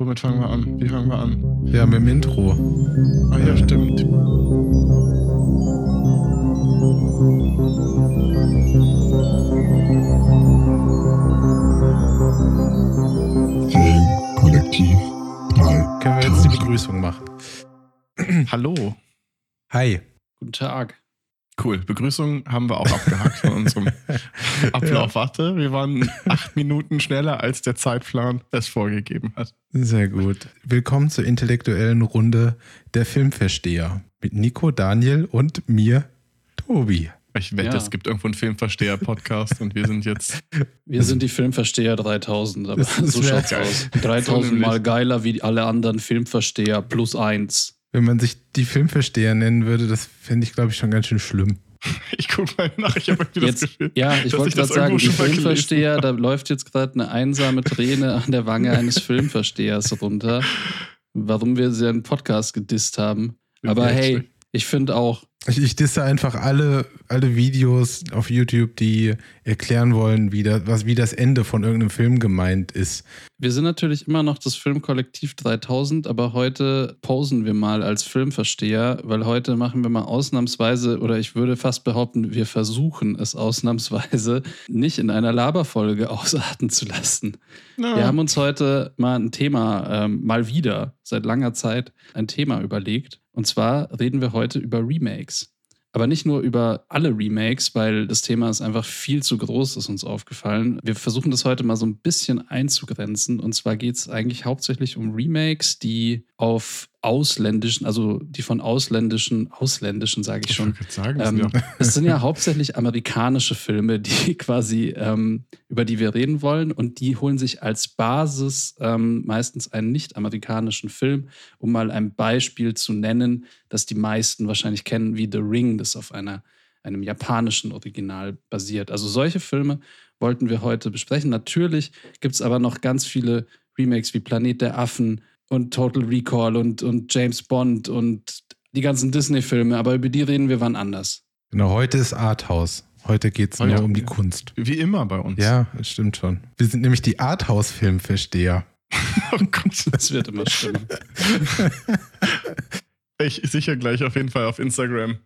Womit fangen wir an? Wie fangen wir an? Ja, mit dem Intro. Ah ja, stimmt. Filmkollektiv 3. Können wir jetzt die Begrüßung machen? Hallo. Hi. Guten Tag. Cool. Begrüßung haben wir auch abgehakt von unserem Ablauf. Warte, wir waren acht Minuten schneller, als der Zeitplan es vorgegeben hat. Sehr gut. Willkommen zur intellektuellen Runde der Filmversteher mit Nico, Daniel und mir, Tobi. Ich wette, Ja. es gibt irgendwo einen Filmversteher-Podcast und wir sind jetzt. Wir sind die Filmversteher 3000, aber so schaut's geil. aus. So 3000 nämlich. mal geiler wie alle anderen Filmversteher plus eins. Wenn man sich die Filmversteher nennen würde, das fände ich, glaube ich, schon ganz schön schlimm. Ich guck mal nach, ich habe irgendwie das Jetzt, Gefühl. ja, ich wollte das gerade sagen, die Filmversteher, da läuft jetzt gerade eine einsame Träne an der Wange eines Filmverstehers runter, warum wir seinen Podcast gedisst haben. Aber hey, ich finde auch, Ich, ich disse einfach alle, alle Videos auf YouTube, die erklären wollen, wie das, was, wie das Ende von irgendeinem Film gemeint ist. Wir sind natürlich immer noch das Filmkollektiv 3000, aber heute posen wir mal als Filmversteher, weil heute machen wir mal ausnahmsweise, oder ich würde fast behaupten, wir versuchen es ausnahmsweise nicht in einer Laberfolge ausarten zu lassen. Ja. Wir haben uns heute mal ein Thema, ähm, mal wieder, seit langer Zeit, ein Thema überlegt. Und zwar reden wir heute über Remakes. Aber nicht nur über alle Remakes, weil das Thema ist einfach viel zu groß, ist uns aufgefallen. Wir versuchen das heute mal so ein bisschen einzugrenzen. Und zwar geht es eigentlich hauptsächlich um Remakes, die auf ausländischen, also die von ausländischen, ausländischen sage ich ich schon, gerade sagen, ähm, ja. es sind ja hauptsächlich amerikanische Filme, die quasi, ähm, über die wir reden wollen. Und die holen sich als Basis ähm, meistens einen nicht-amerikanischen Film, um mal ein Beispiel zu nennen, das die meisten wahrscheinlich kennen, wie The Ring, das auf einer, einem japanischen Original basiert. Also solche Filme wollten wir heute besprechen. Natürlich gibt es aber noch ganz viele Remakes wie Planet der Affen und Total Recall und, und James Bond und die ganzen Disney-Filme, aber über die reden wir wann anders. Genau, heute ist Arthouse. Heute geht es Oh nur ja. um die Kunst. Wie immer bei uns. Ja, das stimmt schon. Wir sind nämlich die Arthouse-Filmversteher. Oh Gott. Das wird immer schlimmer. Ich sicher gleich auf jeden Fall auf Instagram.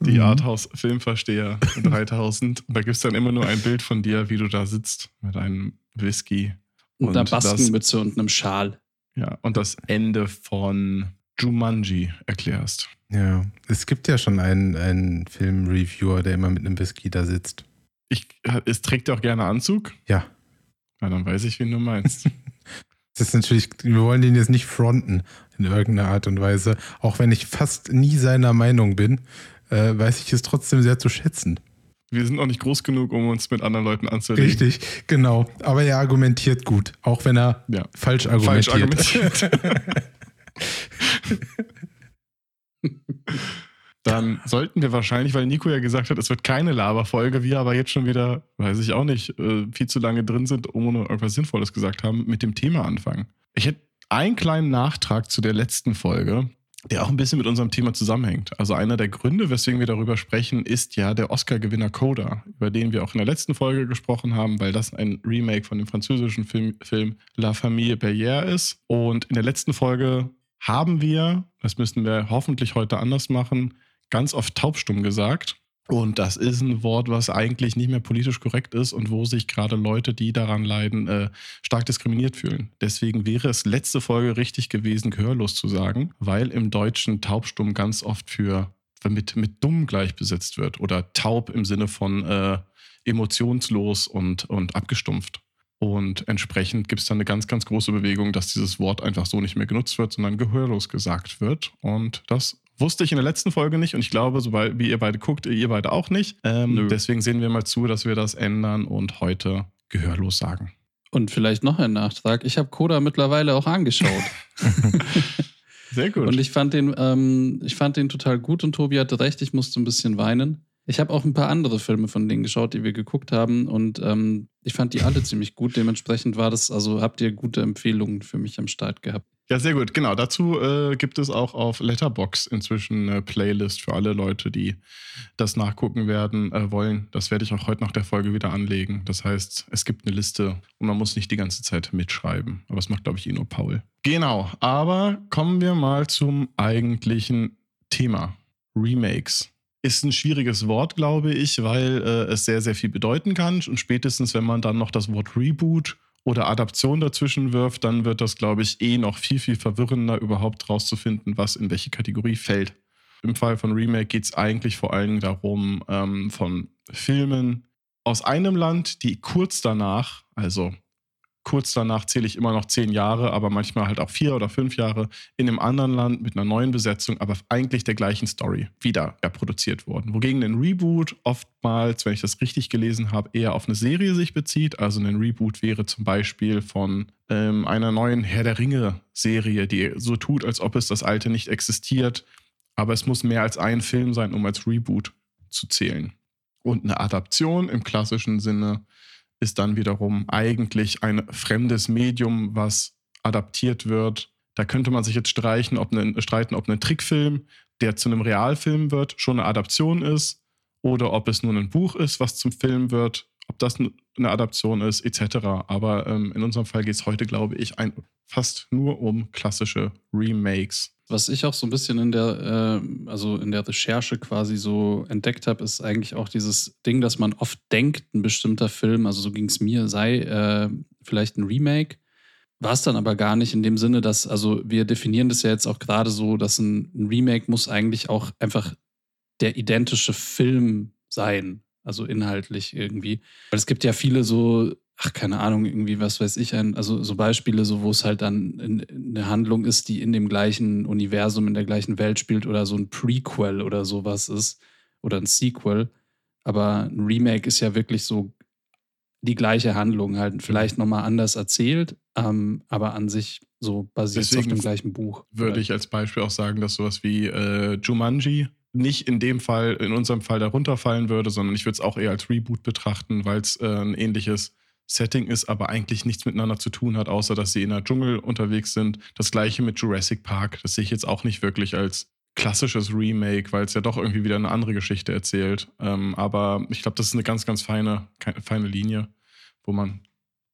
Die Mhm. Arthouse Filmversteher 3000. Und da gibt es dann immer nur ein Bild von dir, wie du da sitzt mit einem Whisky. Und, einer Und das- Baskenmütze und einem Schal. Ja, und das Ende von Jumanji erklärst. Ja, es gibt ja schon einen, einen Film-Reviewer, der immer mit einem Whisky da sitzt. Ich, es trägt ja auch gerne Anzug. Ja, Na, dann weiß ich, wen du meinst. das ist natürlich, wir wollen den jetzt nicht fronten in irgendeiner Art und Weise. Auch wenn ich fast nie seiner Meinung bin, äh, weiß ich es trotzdem sehr zu schätzen. Wir sind auch nicht groß genug, um uns mit anderen Leuten anzulegen. Richtig, genau. Aber er argumentiert gut, auch wenn er Ja. falsch Falsch argumentiert. argumentiert. Dann sollten wir wahrscheinlich, weil Nico ja gesagt hat, es wird keine Laberfolge, wir aber jetzt schon wieder, weiß ich auch nicht, äh, viel zu lange drin sind, ohne irgendwas Sinnvolles gesagt haben, mit dem Thema anfangen. Ich hätte einen kleinen Nachtrag zu der letzten Folge, der auch ein bisschen mit unserem Thema zusammenhängt. Also einer der Gründe, weswegen wir darüber sprechen, ist ja der Oscar-Gewinner Coda, über den wir auch in der letzten Folge gesprochen haben, weil das ein Remake von dem französischen Film, Film La Famille Berrière ist. Und in der letzten Folge haben wir, das müssen wir hoffentlich heute anders machen, ganz oft taubstumm gesagt. Und das ist ein Wort, was eigentlich nicht mehr politisch korrekt ist und wo sich gerade Leute, die daran leiden, äh, stark diskriminiert fühlen. Deswegen wäre es letzte Folge richtig gewesen, gehörlos zu sagen, weil im Deutschen taubstumm ganz oft für mit, mit dumm gleichbesetzt wird oder taub im Sinne von äh, emotionslos und, und abgestumpft. Und entsprechend gibt es dann eine ganz, ganz große Bewegung, dass dieses Wort einfach so nicht mehr genutzt wird, sondern gehörlos gesagt wird. Und das wusste ich in der letzten Folge nicht. Und ich glaube, sobald wie ihr beide guckt, ihr beide auch nicht. Ähm, deswegen sehen wir mal zu, dass wir das ändern und heute gehörlos sagen. Und vielleicht noch ein Nachtrag. Ich habe Coda mittlerweile auch angeschaut. Sehr gut. Und ich fand den, ähm, ich fand den total gut und Tobi hatte recht, ich musste ein bisschen weinen. Ich habe auch ein paar andere Filme von denen geschaut, die wir geguckt haben und ähm, ich fand die alle ziemlich gut. Dementsprechend war das, also habt ihr gute Empfehlungen für mich am Start gehabt. Ja, sehr gut. Genau, dazu äh, gibt es auch auf Letterbox inzwischen eine Playlist für alle Leute, die das nachgucken werden äh, wollen. Das werde ich auch heute nach der Folge wieder anlegen. Das heißt, es gibt eine Liste und man muss nicht die ganze Zeit mitschreiben. Aber das macht, glaube ich, eh nur Paul. Genau, aber kommen wir mal zum eigentlichen Thema. Remakes. Ist ein schwieriges Wort, glaube ich, weil äh, es sehr, sehr viel bedeuten kann. Und spätestens, wenn man dann noch das Wort Reboot oder Adaption dazwischen wirft, dann wird das, glaube ich, eh noch viel, viel verwirrender, überhaupt rauszufinden, was in welche Kategorie fällt. Im Fall von Remake geht es eigentlich vor allem darum, ähm, von Filmen aus einem Land, die kurz danach, also kurz danach zähle ich immer noch zehn Jahre, aber manchmal halt auch vier oder fünf Jahre in einem anderen Land mit einer neuen Besetzung, aber eigentlich der gleichen Story wieder produziert wurden. Wogegen ein Reboot oftmals, wenn ich das richtig gelesen habe, eher auf eine Serie sich bezieht. Also ein Reboot wäre zum Beispiel von ähm, einer neuen Herr der Ringe-Serie, die so tut, als ob es das alte nicht existiert. Aber es muss mehr als ein Film sein, um als Reboot zu zählen. Und eine Adaption im klassischen Sinne ist dann wiederum eigentlich ein fremdes Medium, was adaptiert wird. Da könnte man sich jetzt streichen, ob ein, streiten, ob ein Trickfilm, der zu einem Realfilm wird, schon eine Adaption ist oder ob es nur ein Buch ist, was zum Film wird, ob das eine Adaption ist, etc. Aber ähm, in unserem Fall geht es heute, glaube ich, ein, fast nur um klassische Remakes. Was ich auch so ein bisschen in der, äh, also in der Recherche quasi so entdeckt habe, ist eigentlich auch dieses Ding, dass man oft denkt, ein bestimmter Film, also so ging es mir, sei äh, vielleicht ein Remake. War es dann aber gar nicht in dem Sinne, dass, also wir definieren das ja jetzt auch gerade so, dass ein, ein Remake muss eigentlich auch einfach der identische Film sein, also inhaltlich irgendwie. Weil es gibt ja viele so ach, keine Ahnung, irgendwie, was weiß ich, ein, also so Beispiele, so wo es halt dann in, in eine Handlung ist, die in dem gleichen Universum, in der gleichen Welt spielt oder so ein Prequel oder sowas ist oder ein Sequel. Aber ein Remake ist ja wirklich so die gleiche Handlung, halt vielleicht nochmal anders erzählt, ähm, aber an sich so basiert auf dem gleichen Buch. Würde ich als Beispiel auch sagen, dass sowas wie äh, Jumanji nicht in dem Fall, in unserem Fall darunter fallen würde, sondern ich würde es auch eher als Reboot betrachten, weil es äh, ein ähnliches Setting ist, aber eigentlich nichts miteinander zu tun hat, außer dass sie in der Dschungel unterwegs sind. Das gleiche mit Jurassic Park. Das sehe ich jetzt auch nicht wirklich als klassisches Remake, weil es ja doch irgendwie wieder eine andere Geschichte erzählt. Ähm, aber ich glaube, das ist eine ganz, ganz feine, feine Linie, wo man.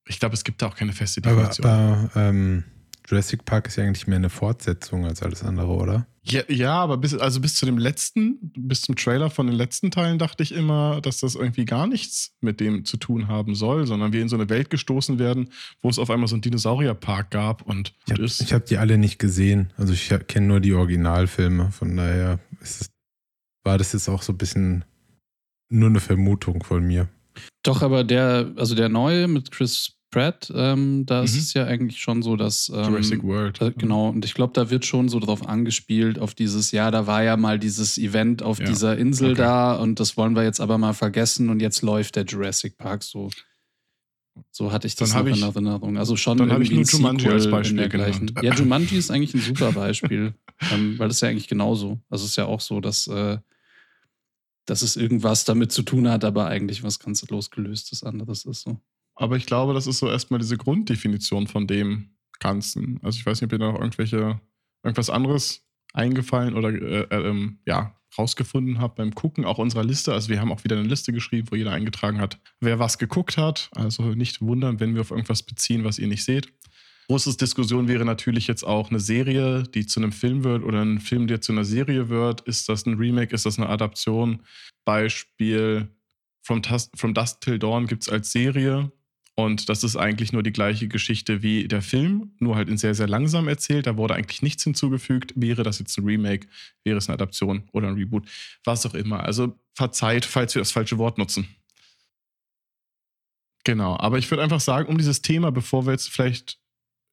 Ich glaube, es gibt da auch keine feste Definition. Aber, aber ähm, Jurassic Park ist ja eigentlich mehr eine Fortsetzung als alles andere, oder? Ja, ja, aber bis, also bis zu dem letzten, bis zum Trailer von den letzten Teilen dachte ich immer, dass das irgendwie gar nichts mit dem zu tun haben soll, sondern wir in so eine Welt gestoßen werden, wo es auf einmal so einen Dinosaurierpark gab und, ich habe hab die alle nicht gesehen. Also ich kenne nur die Originalfilme, von daher es, war das jetzt auch so ein bisschen nur eine Vermutung von mir. Doch, aber der, also der neue mit Chris Pratt, ähm, da mhm. ist es ja eigentlich schon so, dass. Ähm, Jurassic World. Da, genau, und ich glaube, da wird schon so drauf angespielt, auf dieses, ja, da war ja mal dieses Event auf ja. dieser Insel okay. da und das wollen wir jetzt aber mal vergessen und jetzt läuft der Jurassic Park so. So hatte ich das noch ich, in Erinnerung. Also schon dann irgendwie ich nur Jumanji als Beispiel genannt. Ja, Jumanji ist eigentlich ein super Beispiel, ähm, weil das ist ja eigentlich genauso. Also es ist ja auch so, dass, äh, dass es irgendwas damit zu tun hat, aber eigentlich was ganz losgelöstes anderes ist so. Aber ich glaube, das ist so erstmal diese Grunddefinition von dem Ganzen. Also ich weiß nicht, ob ihr da noch irgendwelche, irgendwas anderes eingefallen oder äh, äh, ähm, ja, rausgefunden habt beim Gucken auch unserer Liste. Also wir haben auch wieder eine Liste geschrieben, wo jeder eingetragen hat, wer was geguckt hat. Also nicht wundern, wenn wir auf irgendwas beziehen, was ihr nicht seht. Großes Diskussion wäre natürlich jetzt auch eine Serie, die zu einem Film wird oder ein Film, der zu einer Serie wird. Ist das ein Remake? Ist das eine Adaption? Beispiel From, From Dust Till Dawn gibt es als Serie. Und das ist eigentlich nur die gleiche Geschichte wie der Film, nur halt in sehr, sehr langsam erzählt. Da wurde eigentlich nichts hinzugefügt. Wäre das jetzt ein Remake, wäre es eine Adaption oder ein Reboot, was auch immer. Also verzeiht, falls wir das falsche Wort nutzen. Genau, aber ich würde einfach sagen, um dieses Thema, bevor wir jetzt vielleicht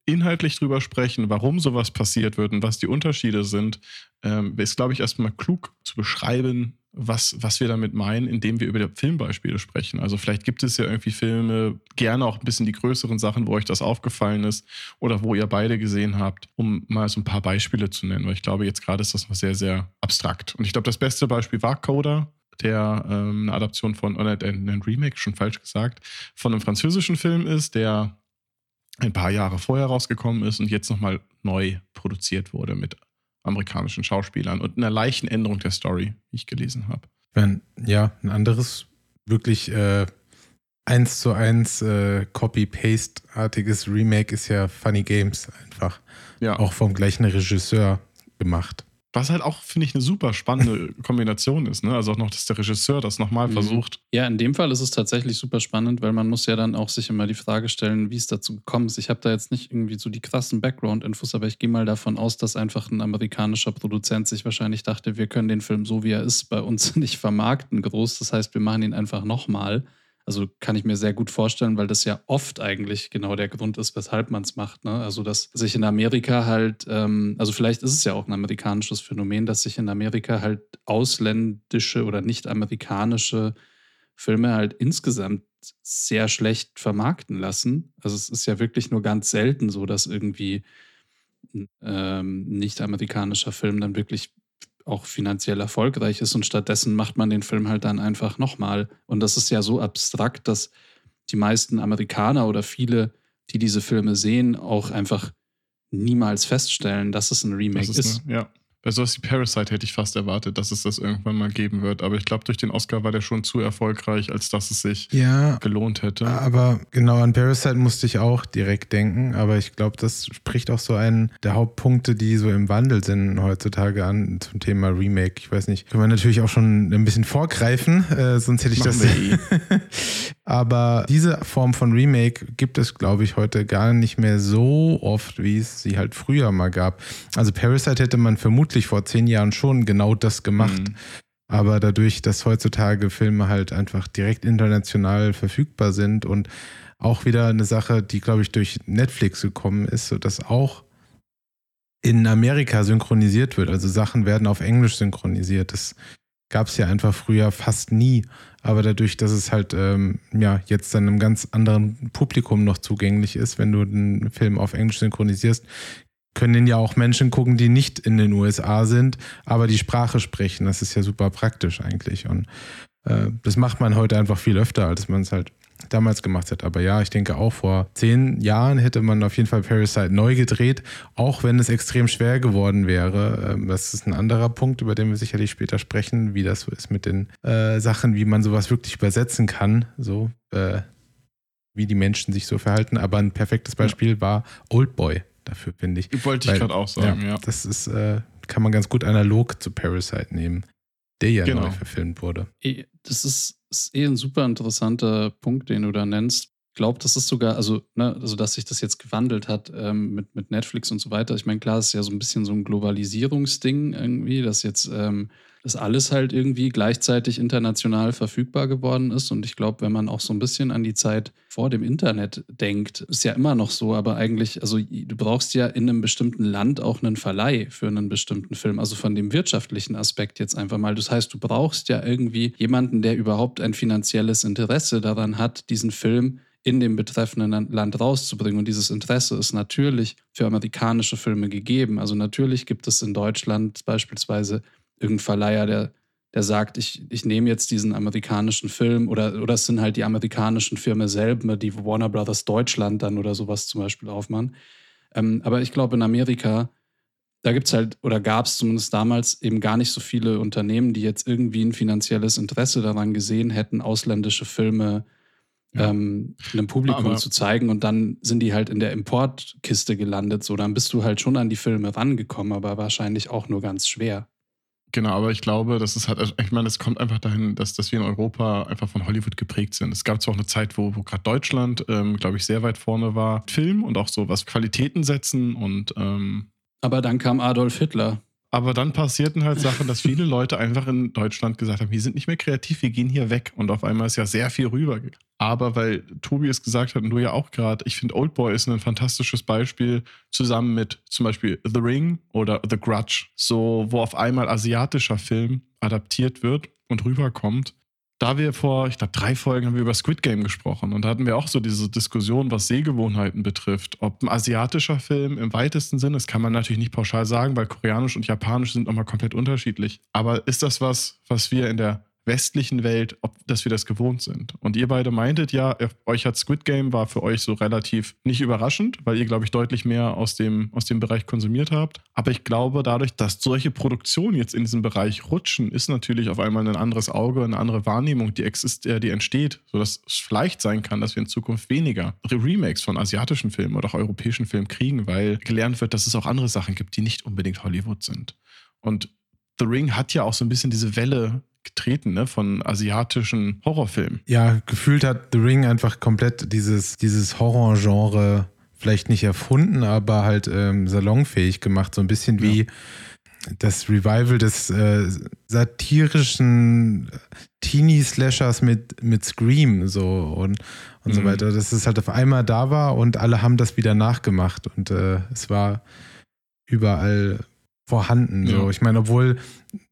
inhaltlich drüber sprechen, warum sowas passiert wird und was die Unterschiede sind, ähm, ist, glaube ich, erstmal klug zu beschreiben, was, was wir damit meinen, indem wir über Filmbeispiele sprechen. Also vielleicht gibt es ja irgendwie Filme, gerne auch ein bisschen die größeren Sachen, wo euch das aufgefallen ist oder wo ihr beide gesehen habt, um mal so ein paar Beispiele zu nennen, weil ich glaube, jetzt gerade ist das noch sehr, sehr abstrakt. Und ich glaube, das beste Beispiel war Coda, der ähm, eine Adaption von, oder ein Remake, schon falsch gesagt, von einem französischen Film ist, der ein paar Jahre vorher rausgekommen ist und jetzt nochmal neu produziert wurde mit amerikanischen Schauspielern und einer leichten Änderung der Story, wie ich gelesen habe. Ja, ein anderes wirklich äh, eins zu eins äh, Copy-Paste-artiges Remake ist ja Funny Games einfach. Ja. Auch vom gleichen Regisseur gemacht. Was halt auch, finde ich, eine super spannende Kombination ist. Ne? Also auch noch, dass der Regisseur das nochmal Mhm. versucht. Ja, in dem Fall ist es tatsächlich super spannend, weil man muss ja dann auch sich immer die Frage stellen, wie es dazu gekommen ist. Ich habe da jetzt nicht irgendwie so die krassen Background-Infos, aber ich gehe mal davon aus, dass einfach ein amerikanischer Produzent sich wahrscheinlich dachte, wir können den Film so, wie er ist, bei uns nicht vermarkten groß. Das heißt, wir machen ihn einfach nochmal. Also kann ich mir sehr gut vorstellen, weil das ja oft eigentlich genau der Grund ist, weshalb man es macht. Ne? Also dass sich in Amerika halt, ähm, also vielleicht ist es ja auch ein amerikanisches Phänomen, dass sich in Amerika halt ausländische oder nicht amerikanische Filme halt insgesamt sehr schlecht vermarkten lassen. Also es ist ja wirklich nur ganz selten so, dass irgendwie ähm, nicht-amerikanischer Film dann wirklich auch finanziell erfolgreich ist und stattdessen macht man den Film halt dann einfach nochmal. Und das ist ja so abstrakt, dass die meisten Amerikaner oder viele, die diese Filme sehen, auch einfach niemals feststellen, dass es ein Remake Das ist. ist, eine, ja. Bei sowas wie Parasite hätte ich fast erwartet, dass es das irgendwann mal geben wird. Aber ich glaube, durch den Oscar war der schon zu erfolgreich, als dass es sich Ja, gelohnt hätte. aber genau an Parasite musste ich auch direkt denken. Aber ich glaube, das spricht auch so einen der Hauptpunkte, die so im Wandel sind heutzutage an zum Thema Remake. Ich weiß nicht, können wir natürlich auch schon ein bisschen vorgreifen, äh, sonst hätte ich Machen das. eh. Aber diese Form von Remake gibt es, glaube ich, heute gar nicht mehr so oft, wie es sie halt früher mal gab. Also Parasite hätte man vermutlich vor zehn Jahren schon genau das gemacht. Mhm. Aber dadurch, dass heutzutage Filme halt einfach direkt international verfügbar sind und auch wieder eine Sache, die, glaube ich, durch Netflix gekommen ist, sodass auch in Amerika synchronisiert wird. Also Sachen werden auf Englisch synchronisiert. Das gab es ja einfach früher fast nie. Aber dadurch, dass es halt ähm, ja jetzt dann einem ganz anderen Publikum noch zugänglich ist, wenn du den Film auf Englisch synchronisierst, können ja auch Menschen gucken, die nicht in den USA sind, aber die Sprache sprechen. Das ist ja super praktisch eigentlich. Und äh, das macht man heute einfach viel öfter, als man es halt damals gemacht hat. Aber ja, ich denke auch vor zehn Jahren hätte man auf jeden Fall Parasite neu gedreht, auch wenn es extrem schwer geworden wäre. Ähm, Das ist ein anderer Punkt, über den wir sicherlich später sprechen, wie das so ist mit den äh, Sachen, wie man sowas wirklich übersetzen kann, so äh, wie die Menschen sich so verhalten. Aber ein perfektes Beispiel war Oldboy dafür, finde ich. Wollte ich gerade auch sagen, ja. Das ist, äh, kann man ganz gut analog zu Parasite nehmen, der ja Genau. neu verfilmt wurde. Eh, Das ist, ist eh ein super interessanter Punkt, den du da nennst. Ich glaube, das ist sogar, also, ne, also dass sich das jetzt gewandelt hat ähm, mit, mit Netflix und so weiter. Ich meine, klar, es ist ja so ein bisschen so ein Globalisierungsding irgendwie, dass jetzt ähm, das alles halt irgendwie gleichzeitig international verfügbar geworden ist. Und ich glaube, wenn man auch so ein bisschen an die Zeit vor dem Internet denkt, ist ja immer noch so, aber eigentlich, also du brauchst ja in einem bestimmten Land auch einen Verleih für einen bestimmten Film. Also von dem wirtschaftlichen Aspekt jetzt einfach mal. Das heißt, du brauchst ja irgendwie jemanden, der überhaupt ein finanzielles Interesse daran hat, diesen Film in dem betreffenden Land rauszubringen. Und dieses Interesse ist natürlich für amerikanische Filme gegeben. Also natürlich gibt es in Deutschland beispielsweise irgendeinen Verleiher, der, der sagt, ich, ich nehme jetzt diesen amerikanischen Film oder, oder es sind halt die amerikanischen Firmen selber, die Warner Brothers Deutschland dann oder sowas zum Beispiel aufmachen. Ähm, aber ich glaube, in Amerika, da gibt es halt, oder gab es zumindest damals eben gar nicht so viele Unternehmen, die jetzt irgendwie ein finanzielles Interesse daran gesehen hätten, ausländische Filme Ja. ähm, einem Publikum Aber- zu zeigen und dann sind die halt in der Importkiste gelandet. So, dann bist du halt schon an die Filme rangekommen, aber wahrscheinlich auch nur ganz schwer. Genau, aber ich glaube, das ist halt, also ich meine, es kommt einfach dahin, dass, dass wir in Europa einfach von Hollywood geprägt sind. Es gab zwar auch eine Zeit, wo, wo gerade Deutschland, ähm, glaube ich, sehr weit vorne war, Film und auch so was Qualitäten setzen und ähm, Aber dann kam Adolf Hitler. Aber dann passierten halt Sachen, dass viele Leute einfach in Deutschland gesagt haben, wir sind nicht mehr kreativ, wir gehen hier weg. Und auf einmal ist ja sehr viel rüber. Aber weil Tobi es gesagt hat und du ja auch gerade, ich finde Oldboy ist ein fantastisches Beispiel zusammen mit zum Beispiel The Ring oder The Grudge, so wo auf einmal asiatischer Film adaptiert wird und rüberkommt. Da wir vor, ich glaube, drei Folgen haben wir über Squid Game gesprochen und da hatten wir auch so diese Diskussion, was Sehgewohnheiten betrifft. Ob ein asiatischer Film im weitesten Sinne, das kann man natürlich nicht pauschal sagen, weil koreanisch und japanisch sind nochmal komplett unterschiedlich. Aber ist das was, was wir in der westlichen Welt, ob dass wir das gewohnt sind. Und ihr beide meintet ja, euch hat Squid Game war für euch so relativ nicht überraschend, weil ihr, glaube ich, deutlich mehr aus dem, aus dem Bereich konsumiert habt. Aber ich glaube, dadurch, dass solche Produktionen jetzt in diesem Bereich rutschen, ist natürlich auf einmal ein anderes Auge, eine andere Wahrnehmung, die, exist äh, die entsteht, sodass es vielleicht sein kann, dass wir in Zukunft weniger Remakes von asiatischen Filmen oder auch europäischen Filmen kriegen, weil gelernt wird, dass es auch andere Sachen gibt, die nicht unbedingt Hollywood sind. Und The Ring hat ja auch so ein bisschen diese Welle getreten, ne, von asiatischen Horrorfilmen. Ja, gefühlt hat The Ring einfach komplett dieses, dieses Horrorgenre vielleicht nicht erfunden, aber halt ähm, salonfähig gemacht. So ein bisschen wie ja. das Revival des äh, satirischen Teenie-Slashers mit, mit Scream so und, und mhm. so weiter. Dass es halt auf einmal da war und alle haben das wieder nachgemacht und äh, es war überall vorhanden. Ja. So. Ich meine, obwohl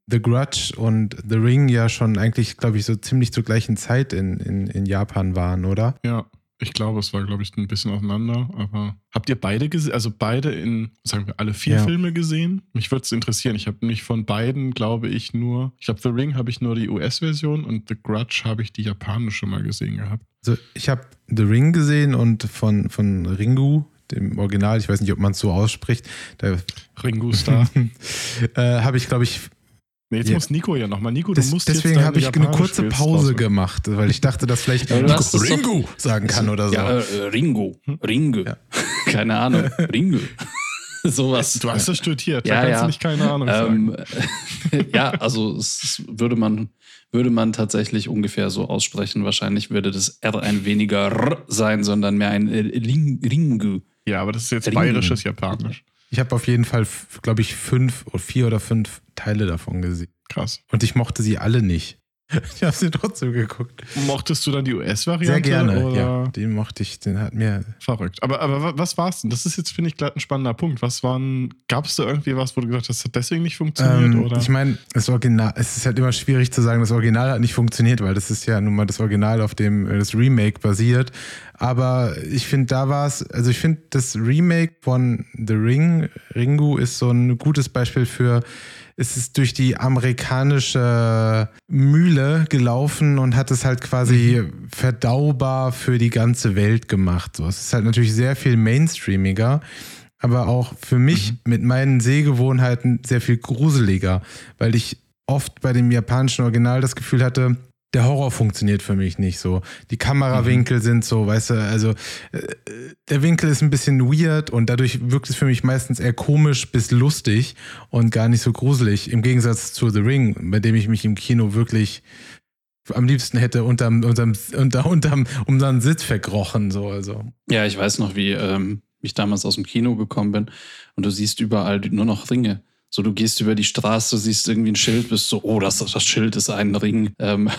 The Grudge und The Ring ja schon eigentlich, glaube ich, so ziemlich zur gleichen Zeit in, in, in Japan waren, oder? Ja, ich glaube, es war, glaube ich, ein bisschen auseinander. Aber habt ihr beide gesehen, also beide in, sagen wir, alle vier ja. Filme gesehen? Mich würde es interessieren. Ich habe nicht von beiden, glaube ich, nur, ich glaube, The Ring habe ich nur die US-Version und The Grudge habe ich die japanische mal gesehen gehabt. Also ich habe The Ring gesehen und von, von Ringu, dem Original, ich weiß nicht, ob man es so ausspricht. Ringu Star. äh, habe ich, glaube ich, Nee, jetzt ja. muss Nico ja nochmal. Nico, du das, musst Deswegen habe ich eine kurze Pause gemacht, weil ich dachte, dass vielleicht Nico Ringo doch, sagen kann oder so. Ja, äh, Ringo. Ringo. Ja. Keine Ahnung. Ringo. Sowas. Du hast das studiert, ja, da kannst ja. du nicht keine Ahnung ähm, sagen. ja, also es würde man, würde man tatsächlich ungefähr so aussprechen. Wahrscheinlich würde das R ein weniger R sein, sondern mehr ein Ringo. Ja, aber das ist jetzt Ringo. bayerisches Japanisch. Ich habe auf jeden Fall, glaube ich, fünf oder vier oder fünf Teile davon gesehen. Krass. Und ich mochte sie alle nicht. Ich habe sie trotzdem geguckt. Mochtest du dann die US-Variante? Sehr gerne, oder? ja. Den mochte ich, den hat mir. Verrückt. Aber, aber was war es denn? Das ist jetzt, finde ich, gerade ein spannender Punkt. Was waren, gab es da irgendwie was, wo du gesagt hast, das hat deswegen nicht funktioniert? Ähm, oder? Ich meine, das Original, es ist halt immer schwierig zu sagen, das Original hat nicht funktioniert, weil das ist ja nun mal das Original, auf dem das Remake basiert. Aber ich finde, da war es, also ich finde, das Remake von The Ring, Ringu, ist so ein gutes Beispiel für ist es durch die amerikanische Mühle gelaufen und hat es halt quasi mhm. verdaubar für die ganze Welt gemacht. So, es ist halt natürlich sehr viel mainstreamiger, aber auch für mich mhm. mit meinen Sehgewohnheiten sehr viel gruseliger, weil ich oft bei dem japanischen Original das Gefühl hatte, der Horror funktioniert für mich nicht so. Die Kamerawinkel mhm. sind so, weißt du, also äh, der Winkel ist ein bisschen weird und dadurch wirkt es für mich meistens eher komisch bis lustig und gar nicht so gruselig. Im Gegensatz zu The Ring, bei dem ich mich im Kino wirklich am liebsten hätte unterm, unterm, unter, unterm, unterm Sitz verkrochen. So, also. Ja, ich weiß noch, wie ähm, ich damals aus dem Kino gekommen bin und du siehst überall nur noch Ringe. So, du gehst über die Straße, siehst irgendwie ein Schild, bist so, oh, das, das Schild ist ein Ring. Ähm,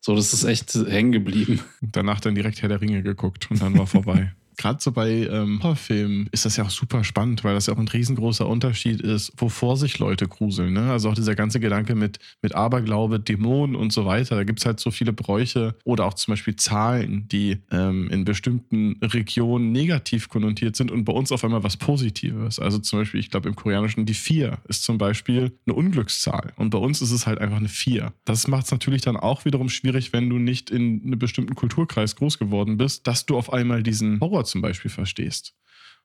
so, das ist echt hängen geblieben. Danach dann direkt Herr der Ringe geguckt und dann war vorbei. gerade so bei ähm, Horrorfilmen ist das ja auch super spannend, weil das ja auch ein riesengroßer Unterschied ist, wovor sich Leute gruseln. Ne? Also auch dieser ganze Gedanke mit, mit Aberglaube, Dämonen und so weiter. Da gibt es halt so viele Bräuche oder auch zum Beispiel Zahlen, die ähm, in bestimmten Regionen negativ konnotiert sind und bei uns auf einmal was Positives. Also zum Beispiel, ich glaube im Koreanischen die 4 ist zum Beispiel eine Unglückszahl und bei uns ist es halt einfach eine 4. Das macht es natürlich dann auch wiederum schwierig, wenn du nicht in einem bestimmten Kulturkreis groß geworden bist, dass du auf einmal diesen Horror zum Beispiel verstehst.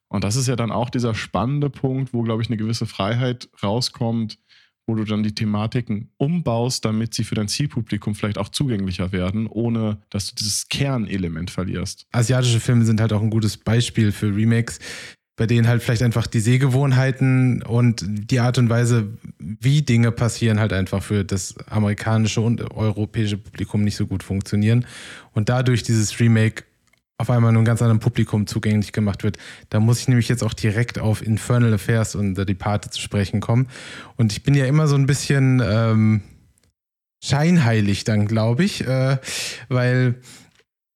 Und das ist ja dann auch dieser spannende Punkt, wo, glaube ich, eine gewisse Freiheit rauskommt, wo du dann die Thematiken umbaust, damit sie für dein Zielpublikum vielleicht auch zugänglicher werden, ohne dass du dieses Kernelement verlierst. Asiatische Filme sind halt auch ein gutes Beispiel für Remakes, bei denen halt vielleicht einfach die Sehgewohnheiten und die Art und Weise, wie Dinge passieren, halt einfach für das amerikanische und europäische Publikum nicht so gut funktionieren. Und dadurch dieses Remake auf einmal einem ganz anderen Publikum zugänglich gemacht wird. Da muss ich nämlich jetzt auch direkt auf Infernal Affairs und The Departed zu sprechen kommen. Und ich bin ja immer so ein bisschen ähm, scheinheilig dann, glaube ich, äh, weil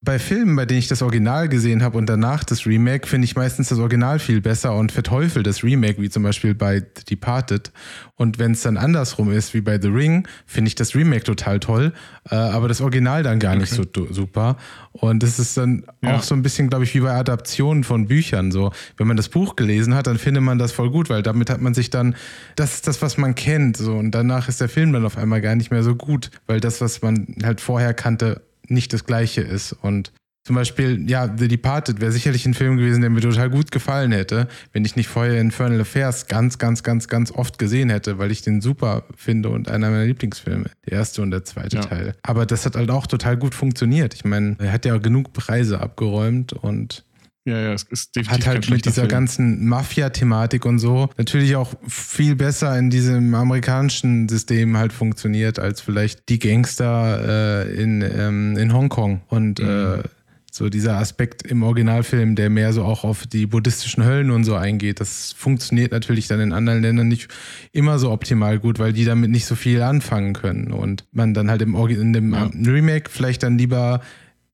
bei Filmen, bei denen ich das Original gesehen habe und danach das Remake, finde ich meistens das Original viel besser und verteufel das Remake, wie zum Beispiel bei The Departed. Und wenn es dann andersrum ist, wie bei The Ring, finde ich das Remake total toll, äh, aber das Original dann gar nicht so super. Und das ist dann ja. auch so ein bisschen, glaube ich, wie bei Adaptionen von Büchern. So, wenn man das Buch gelesen hat, dann findet man das voll gut, weil damit hat man sich dann, das ist das, was man kennt. So, und danach ist der Film dann auf einmal gar nicht mehr so gut, weil das, was man halt vorher kannte, nicht das gleiche ist. Und zum Beispiel, ja, The Departed wäre sicherlich ein Film gewesen, der mir total gut gefallen hätte, wenn ich nicht vorher Infernal Affairs ganz, ganz, ganz, ganz oft gesehen hätte, weil ich den super finde und einer meiner Lieblingsfilme, der erste und der zweite ja. Teil. Aber das hat halt auch total gut funktioniert. Ich meine, er hat ja genug Preise abgeräumt und ja, ja, es ist definitiv Hat halt mit dieser Film. ganzen Mafia-Thematik und so natürlich auch viel besser in diesem amerikanischen System halt funktioniert als vielleicht die Gangster äh, in, ähm, in Hongkong. Und mhm. äh, so dieser Aspekt im Originalfilm, der mehr so auch auf die buddhistischen Höllen und so eingeht, das funktioniert natürlich dann in anderen Ländern nicht immer so optimal gut, weil die damit nicht so viel anfangen können. Und man dann halt im Orgi in dem ja. Remake vielleicht dann lieber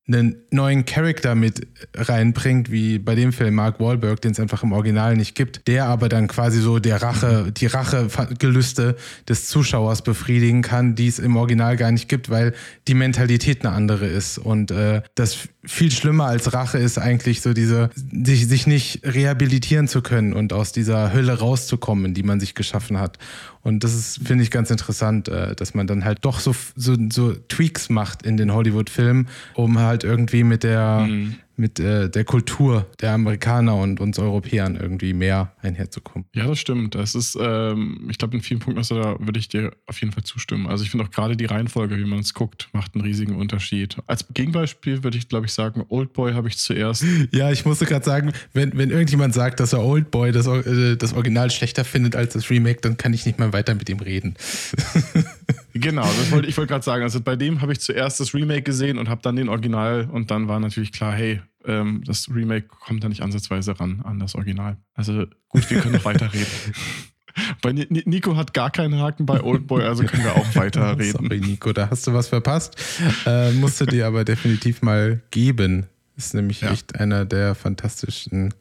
einen neuen Charakter mit reinbringt, wie bei dem Film Mark Wahlberg, den es einfach im Original nicht gibt, der aber dann quasi so der Rache, die Rachegelüste des Zuschauers befriedigen kann, die es im Original gar nicht gibt, weil die Mentalität eine andere ist. Und äh, das viel schlimmer als Rache ist eigentlich so diese, sich, sich nicht rehabilitieren zu können und aus dieser Hölle rauszukommen, die man sich geschaffen hat. Und das ist, finde ich, ganz interessant, äh, dass man dann halt doch so, so, so Tweaks macht in den Hollywood-Filmen, um halt irgendwie mit der, mhm mit äh, der Kultur der Amerikaner und uns Europäern irgendwie mehr einherzukommen. Ja, das stimmt. Das ist, ähm, ich glaube, in vielen Punkten, also, da würde ich dir auf jeden Fall zustimmen. Also ich finde auch gerade die Reihenfolge, wie man es guckt, macht einen riesigen Unterschied. Als Gegenbeispiel würde ich, glaube ich, sagen, Oldboy habe ich zuerst. Ja, ich musste gerade sagen, wenn, wenn irgendjemand sagt, dass er Oldboy das, äh, das Original schlechter findet als das Remake, dann kann ich nicht mal weiter mit ihm reden. genau, das wollte, ich wollte gerade sagen. Also bei dem habe ich zuerst das Remake gesehen und habe dann den Original und dann war natürlich klar, hey, ähm, das Remake kommt da nicht ansatzweise ran an das Original. Also gut, wir können noch weiterreden. Bei Nico hat gar keinen Haken bei Oldboy, also können wir auch weiterreden. Sorry, Nico, da hast du was verpasst. Äh, musst du dir aber definitiv mal geben. Ist nämlich ja. echt einer der fantastischen.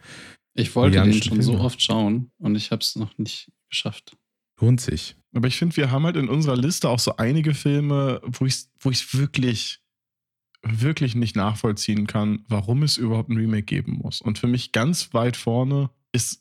Ich wollte den schon Filme. so oft schauen und ich habe es noch nicht geschafft. Lohnt sich. Aber ich finde, wir haben halt in unserer Liste auch so einige Filme, wo ich es wo wirklich wirklich nicht nachvollziehen kann, warum es überhaupt ein Remake geben muss. Und für mich ganz weit vorne ist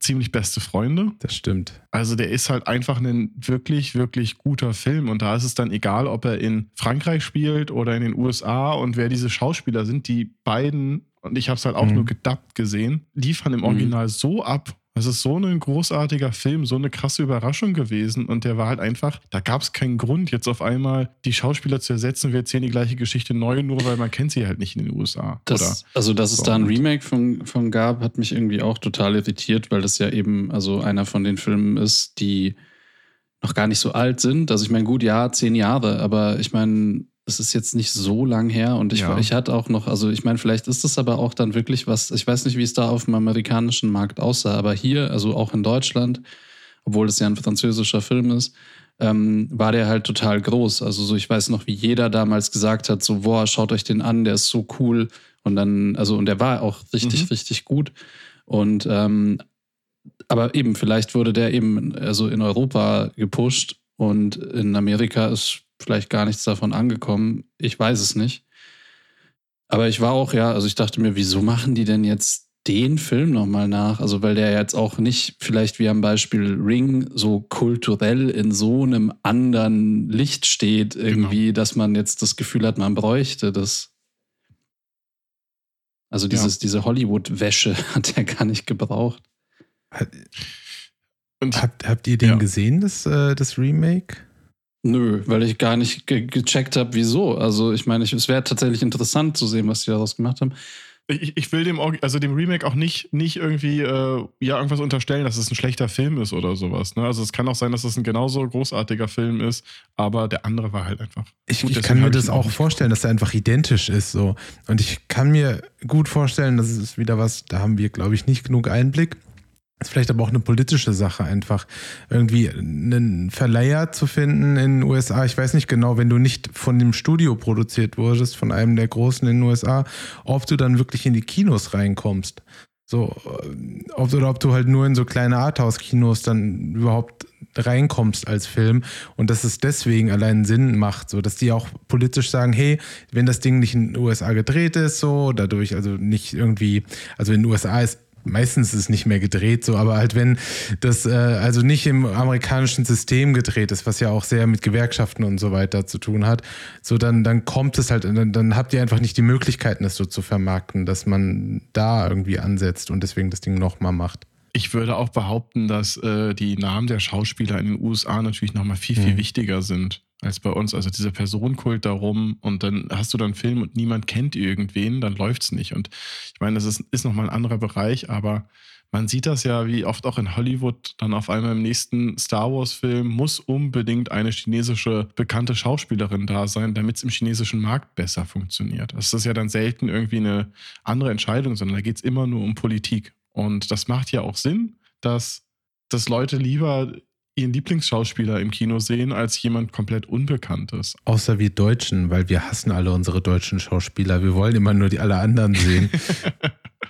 ziemlich beste Freunde. Das stimmt. Also der ist halt einfach ein wirklich, wirklich guter Film. Und da ist es dann egal, ob er in Frankreich spielt oder in den USA und wer diese Schauspieler sind, die beiden, und ich habe es halt auch mhm. nur gedubbt gesehen, liefern im Original mhm. so ab es ist so ein großartiger Film, so eine krasse Überraschung gewesen. Und der war halt einfach, da gab es keinen Grund, jetzt auf einmal die Schauspieler zu ersetzen. Wir erzählen die gleiche Geschichte neu, nur weil man kennt sie halt nicht in den USA. Das, also, dass es da ein Remake von, von gab, hat mich irgendwie auch total irritiert, weil das ja eben also einer von den Filmen ist, die noch gar nicht so alt sind. Also ich meine, gut, ja, zehn Jahre, aber ich meine, es ist jetzt nicht so lang her und ich, ja. ich hatte auch noch, also ich meine, vielleicht ist es aber auch dann wirklich was, ich weiß nicht, wie es da auf dem amerikanischen Markt aussah, aber hier, also auch in Deutschland, obwohl es ja ein französischer Film ist, ähm, war der halt total groß. Also so, ich weiß noch, wie jeder damals gesagt hat, so, boah, schaut euch den an, der ist so cool. Und dann, also, und der war auch richtig, mhm. richtig gut. Und ähm, aber eben, vielleicht wurde der eben also in Europa gepusht und in Amerika ist vielleicht gar nichts davon angekommen. Ich weiß es nicht. Aber ich war auch, ja, also ich dachte mir, wieso machen die denn jetzt den Film nochmal nach? Also, weil der jetzt auch nicht vielleicht wie am Beispiel Ring so kulturell in so einem anderen Licht steht, irgendwie, genau. dass man jetzt das Gefühl hat, man bräuchte das. Also dieses, ja. diese Hollywood-Wäsche hat er gar nicht gebraucht. Und habt, habt ihr den ja. gesehen, das, äh, das Remake? Nö, weil ich gar nicht ge gecheckt habe, wieso. Also ich meine, es wäre tatsächlich interessant zu sehen, was die daraus gemacht haben. Ich, ich, will dem, also dem Remake auch nicht, nicht irgendwie äh, ja, irgendwas unterstellen, dass es ein schlechter Film ist oder sowas. Ne? Also es kann auch sein, dass es ein genauso großartiger Film ist, aber der andere war halt einfach. Ich, gut, ich kann mir das auch vorstellen, dass er einfach identisch ist. So. Und ich kann mir gut vorstellen, das ist wieder was, da haben wir, glaube ich, nicht genug Einblick ist vielleicht aber auch eine politische Sache einfach. Irgendwie einen Verleiher zu finden in den USA. Ich weiß nicht genau, wenn du nicht von dem Studio produziert wurdest, von einem der Großen in den USA, ob du dann wirklich in die Kinos reinkommst. So, äh, ob, oder ob du halt nur in so kleine Arthouse-Kinos dann überhaupt reinkommst als Film und dass es deswegen allein Sinn macht, so dass die auch politisch sagen, hey, wenn das Ding nicht in den USA gedreht ist, so dadurch also nicht irgendwie, also in den USA ist meistens ist es nicht mehr gedreht, so, aber halt wenn das äh, also nicht im amerikanischen System gedreht ist, was ja auch sehr mit Gewerkschaften und so weiter zu tun hat, so dann, dann kommt es halt, dann, dann habt ihr einfach nicht die Möglichkeiten, das so zu vermarkten, dass man da irgendwie ansetzt und deswegen das Ding nochmal macht. Ich würde auch behaupten, dass äh, die Namen der Schauspieler in den USA natürlich nochmal viel, viel mhm. wichtiger sind als bei uns. Also dieser Personenkult darum und dann hast du dann einen Film und niemand kennt irgendwen, dann läuft es nicht. Und ich meine, das ist, ist nochmal ein anderer Bereich, aber man sieht das ja, wie oft auch in Hollywood, dann auf einmal im nächsten Star Wars-Film muss unbedingt eine chinesische bekannte Schauspielerin da sein, damit es im chinesischen Markt besser funktioniert. Das ist ja dann selten irgendwie eine andere Entscheidung, sondern da geht es immer nur um Politik. Und das macht ja auch Sinn, dass, dass Leute lieber ihren Lieblingsschauspieler im Kino sehen als jemand komplett Unbekanntes. Außer wir Deutschen, weil wir hassen alle unsere deutschen Schauspieler. Wir wollen immer nur die alle anderen sehen.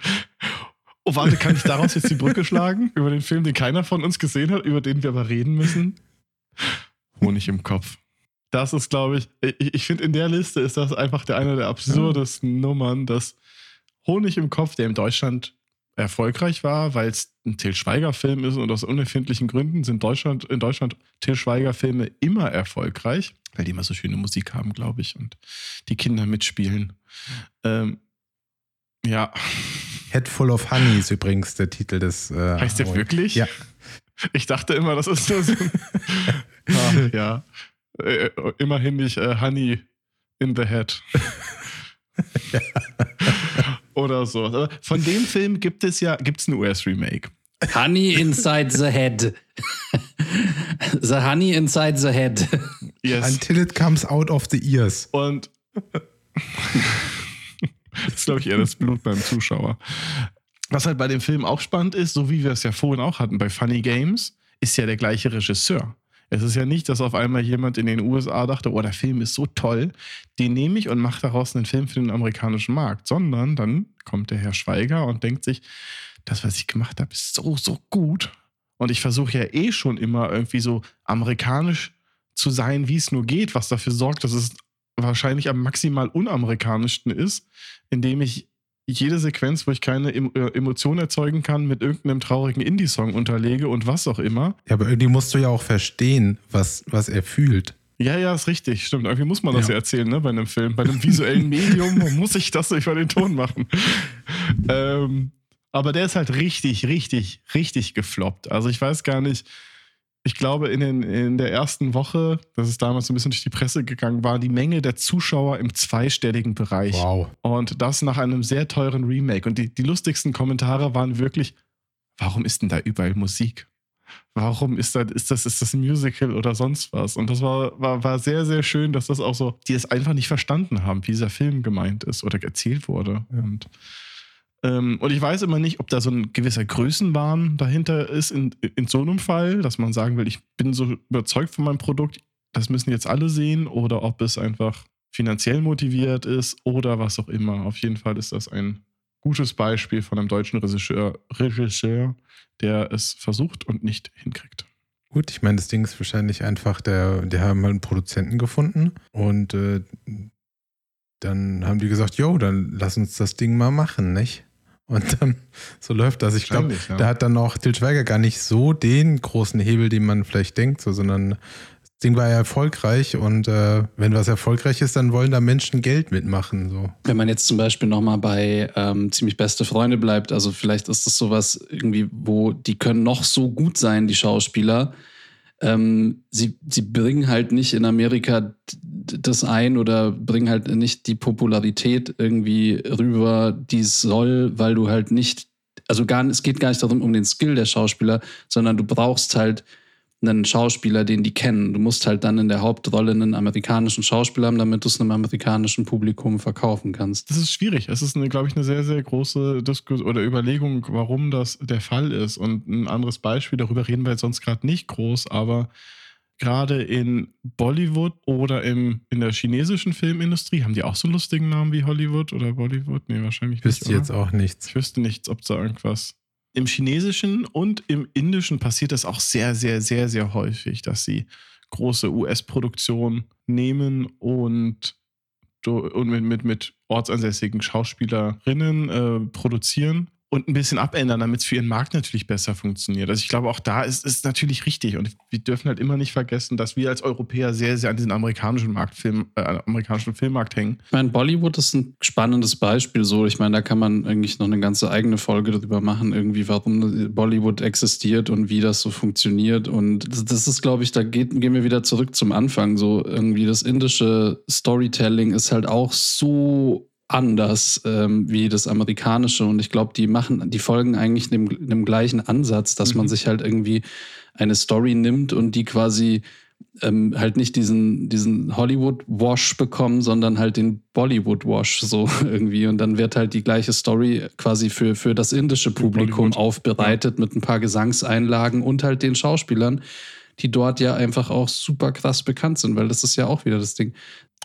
oh, warte, kann ich daraus jetzt die Brücke schlagen? Über den Film, den keiner von uns gesehen hat, über den wir aber reden müssen? Honig im Kopf. Das ist, glaube ich, ich, ich finde, in der Liste ist das einfach der eine der absurdesten Nummern, dass Honig im Kopf, der in Deutschland erfolgreich war, weil es ein Til Schweiger-Film ist und aus unerfindlichen Gründen sind Deutschland, in Deutschland Til Schweiger-Filme immer erfolgreich, weil die immer so schöne Musik haben, glaube ich, und die Kinder mitspielen. Ähm, ja. Head Full of Honey ist übrigens der Titel des. Äh, heißt der wirklich? Ja. Ich dachte immer, das ist nur so. ah, ja. Äh, immerhin nicht äh, Honey in the Head. ja. Oder so. Aber von dem Film gibt es ja gibt's ein US-Remake. Honey Inside the Head. the Honey Inside the Head. Yes. Until it comes out of the ears. Und das ist, glaube ich, eher das Blut beim Zuschauer. Was halt bei dem Film auch spannend ist, so wie wir es ja vorhin auch hatten bei Funny Games, ist ja der gleiche Regisseur. Es ist ja nicht, dass auf einmal jemand in den USA dachte, oh, der Film ist so toll, den nehme ich und mache daraus einen Film für den amerikanischen Markt, sondern dann kommt der Herr Schweiger und denkt sich, das, was ich gemacht habe, ist so, so gut. Und ich versuche ja eh schon immer irgendwie so amerikanisch zu sein, wie es nur geht, was dafür sorgt, dass es wahrscheinlich am maximal unamerikanischsten ist, indem ich jede Sequenz, wo ich keine äh, Emotion erzeugen kann, mit irgendeinem traurigen Indie-Song unterlege und was auch immer. Ja, aber irgendwie musst du ja auch verstehen, was, was er fühlt. Ja, ja, ist richtig. Stimmt. Irgendwie muss man das ja, ja erzählen, ne? Bei einem Film. Bei einem visuellen Medium muss ich das über den Ton machen. ähm, aber der ist halt richtig, richtig, richtig gefloppt. Also ich weiß gar nicht, ich glaube, in, den, in der ersten Woche, das ist damals so ein bisschen durch die Presse gegangen, war die Menge der Zuschauer im zweistelligen Bereich. Wow. Und das nach einem sehr teuren Remake. Und die, die lustigsten Kommentare waren wirklich, warum ist denn da überall Musik? Warum ist das, ist das, ist das ein Musical oder sonst was? Und das war, war, war sehr, sehr schön, dass das auch so, die es einfach nicht verstanden haben, wie dieser Film gemeint ist oder erzählt wurde. Und ähm, und ich weiß immer nicht, ob da so ein gewisser Größenwahn dahinter ist in, in so einem Fall, dass man sagen will, ich bin so überzeugt von meinem Produkt, das müssen jetzt alle sehen, oder ob es einfach finanziell motiviert ist oder was auch immer. Auf jeden Fall ist das ein gutes Beispiel von einem deutschen Regisseur, Regisseur der es versucht und nicht hinkriegt. Gut, ich meine, das Ding ist wahrscheinlich einfach, der, die haben halt einen Produzenten gefunden und äh, dann haben die gesagt, jo, dann lass uns das Ding mal machen, nicht? Und dann, so läuft das. Ich glaube, ja. da hat dann auch Til Schweiger gar nicht so den großen Hebel, den man vielleicht denkt, so, sondern das Ding war ja erfolgreich und äh, wenn was erfolgreich ist, dann wollen da Menschen Geld mitmachen. So. Wenn man jetzt zum Beispiel nochmal bei ähm, ziemlich beste Freunde bleibt, also vielleicht ist das sowas irgendwie, wo die können noch so gut sein, die Schauspieler, ähm, sie, sie bringen halt nicht in Amerika das ein oder bringen halt nicht die Popularität irgendwie rüber, die es soll, weil du halt nicht, also gar, es geht gar nicht darum, um den Skill der Schauspieler, sondern du brauchst halt einen Schauspieler, den die kennen. Du musst halt dann in der Hauptrolle einen amerikanischen Schauspieler haben, damit du es einem amerikanischen Publikum verkaufen kannst. Das ist schwierig. Es ist, glaube ich, eine sehr, sehr große Diskussion oder Überlegung, warum das der Fall ist. Und ein anderes Beispiel, darüber reden wir jetzt sonst gerade nicht groß, aber gerade in Bollywood oder im, in der chinesischen Filmindustrie, haben die auch so einen lustigen Namen wie Hollywood oder Bollywood? Nee, wahrscheinlich nicht. Wüsste jetzt auch nichts. Ich wüsste nichts, ob da irgendwas im Chinesischen und im Indischen passiert das auch sehr, sehr, sehr, sehr häufig, dass sie große US-Produktionen nehmen und, und mit, mit, mit ortsansässigen Schauspielerinnen äh, produzieren und ein bisschen abändern, damit es für ihren Markt natürlich besser funktioniert. Also ich glaube, auch da ist es natürlich richtig. Und wir dürfen halt immer nicht vergessen, dass wir als Europäer sehr, sehr an diesen amerikanischen Marktfilm, äh, amerikanischen Filmmarkt hängen. Ich meine, Bollywood ist ein spannendes Beispiel. So, ich meine, da kann man eigentlich noch eine ganze eigene Folge darüber machen, irgendwie, warum Bollywood existiert und wie das so funktioniert. Und das, das ist, glaube ich, da geht, gehen wir wieder zurück zum Anfang. So irgendwie das indische Storytelling ist halt auch so anders ähm, wie das amerikanische. Und ich glaube, die machen, die folgen eigentlich dem, dem gleichen Ansatz, dass mhm. man sich halt irgendwie eine Story nimmt und die quasi ähm, halt nicht diesen, diesen Hollywood-Wash bekommen, sondern halt den Bollywood-Wash so irgendwie. Und dann wird halt die gleiche Story quasi für, für das indische Publikum aufbereitet ja. mit ein paar Gesangseinlagen und halt den Schauspielern die dort ja einfach auch super krass bekannt sind, weil das ist ja auch wieder das Ding.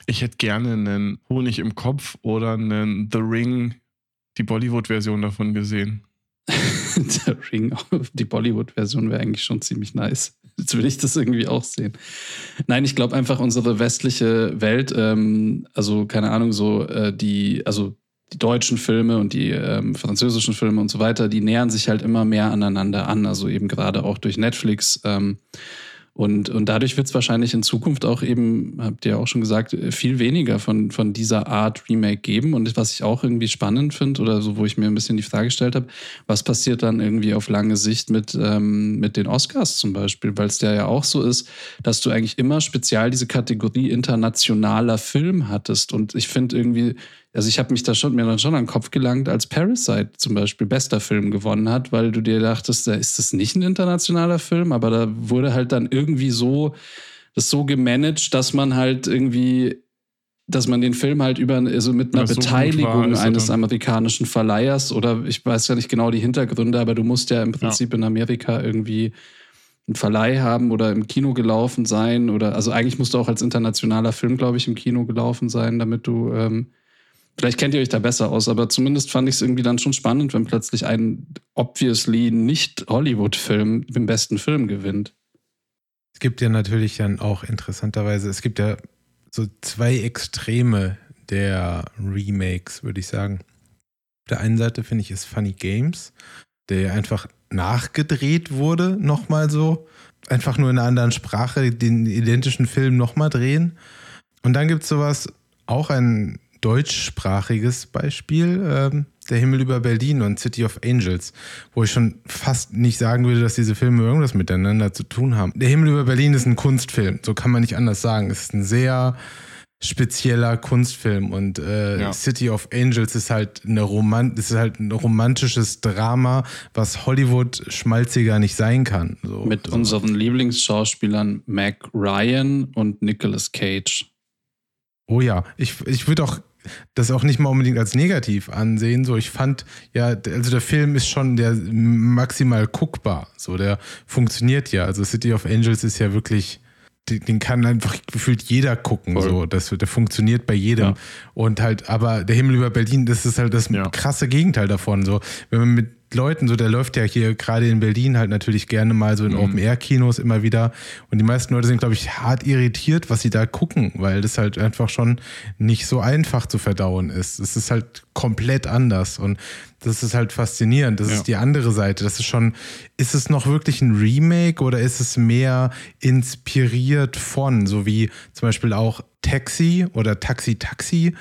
Ich hätte gerne einen Honig im Kopf oder einen The Ring, die Bollywood-Version davon gesehen. Der Ring, die Bollywood-Version wäre eigentlich schon ziemlich nice. Jetzt will ich das irgendwie auch sehen. Nein, ich glaube einfach, unsere westliche Welt, ähm, also keine Ahnung, so äh, die, also die deutschen Filme und die ähm, französischen Filme und so weiter, die nähern sich halt immer mehr aneinander an. Also eben gerade auch durch Netflix. Ähm, und, und dadurch wird es wahrscheinlich in Zukunft auch eben, habt ihr auch schon gesagt, viel weniger von, von dieser Art Remake geben. Und was ich auch irgendwie spannend finde, oder so, wo ich mir ein bisschen die Frage gestellt habe, was passiert dann irgendwie auf lange Sicht mit, ähm, mit den Oscars zum Beispiel? Weil es ja auch so ist, dass du eigentlich immer spezial diese Kategorie internationaler Film hattest. Und ich finde irgendwie, also ich habe mich da schon, mir dann schon an den Kopf gelangt, als Parasite zum Beispiel bester Film gewonnen hat, weil du dir dachtest, da ist das nicht ein internationaler Film, aber da wurde halt dann irgendwie so, das so gemanagt, dass man halt irgendwie, dass man den Film halt über, also mit einer so Beteiligung war, eines amerikanischen Verleihers oder ich weiß ja nicht genau die Hintergründe, aber du musst ja im Prinzip ja. in Amerika irgendwie einen Verleih haben oder im Kino gelaufen sein oder also eigentlich musst du auch als internationaler Film, glaube ich, im Kino gelaufen sein, damit du ähm, Vielleicht kennt ihr euch da besser aus, aber zumindest fand ich es irgendwie dann schon spannend, wenn plötzlich ein obviously nicht Hollywood-Film den besten Film gewinnt. Es gibt ja natürlich dann auch interessanterweise, es gibt ja so zwei Extreme der Remakes, würde ich sagen. Auf der einen Seite finde ich es Funny Games, der einfach nachgedreht wurde, nochmal so. Einfach nur in einer anderen Sprache den identischen Film nochmal drehen. Und dann gibt es sowas, auch ein deutschsprachiges Beispiel, ähm, Der Himmel über Berlin und City of Angels, wo ich schon fast nicht sagen würde, dass diese Filme irgendwas miteinander zu tun haben. Der Himmel über Berlin ist ein Kunstfilm, so kann man nicht anders sagen. Es ist ein sehr spezieller Kunstfilm und äh, ja. City of Angels ist halt eine Roman ist halt ein romantisches Drama, was Hollywood schmalziger nicht sein kann. So. Mit unseren Lieblingsschauspielern Mac Ryan und Nicolas Cage. Oh ja, ich, ich würde auch das auch nicht mal unbedingt als negativ ansehen. So, ich fand, ja, also der Film ist schon der maximal guckbar. So, der funktioniert ja. Also City of Angels ist ja wirklich, den kann einfach gefühlt jeder gucken. Voll. So, das, der funktioniert bei jedem. Ja. Und halt, aber der Himmel über Berlin, das ist halt das ja. krasse Gegenteil davon. So, wenn man mit Leuten, so der läuft ja hier gerade in Berlin halt natürlich gerne mal so in mhm. Open-Air-Kinos immer wieder. Und die meisten Leute sind, glaube ich, hart irritiert, was sie da gucken, weil das halt einfach schon nicht so einfach zu verdauen ist. Es ist halt komplett anders. Und das ist halt faszinierend. Das ja. ist die andere Seite. Das ist schon, ist es noch wirklich ein Remake oder ist es mehr inspiriert von, so wie zum Beispiel auch Taxi oder Taxi Taxi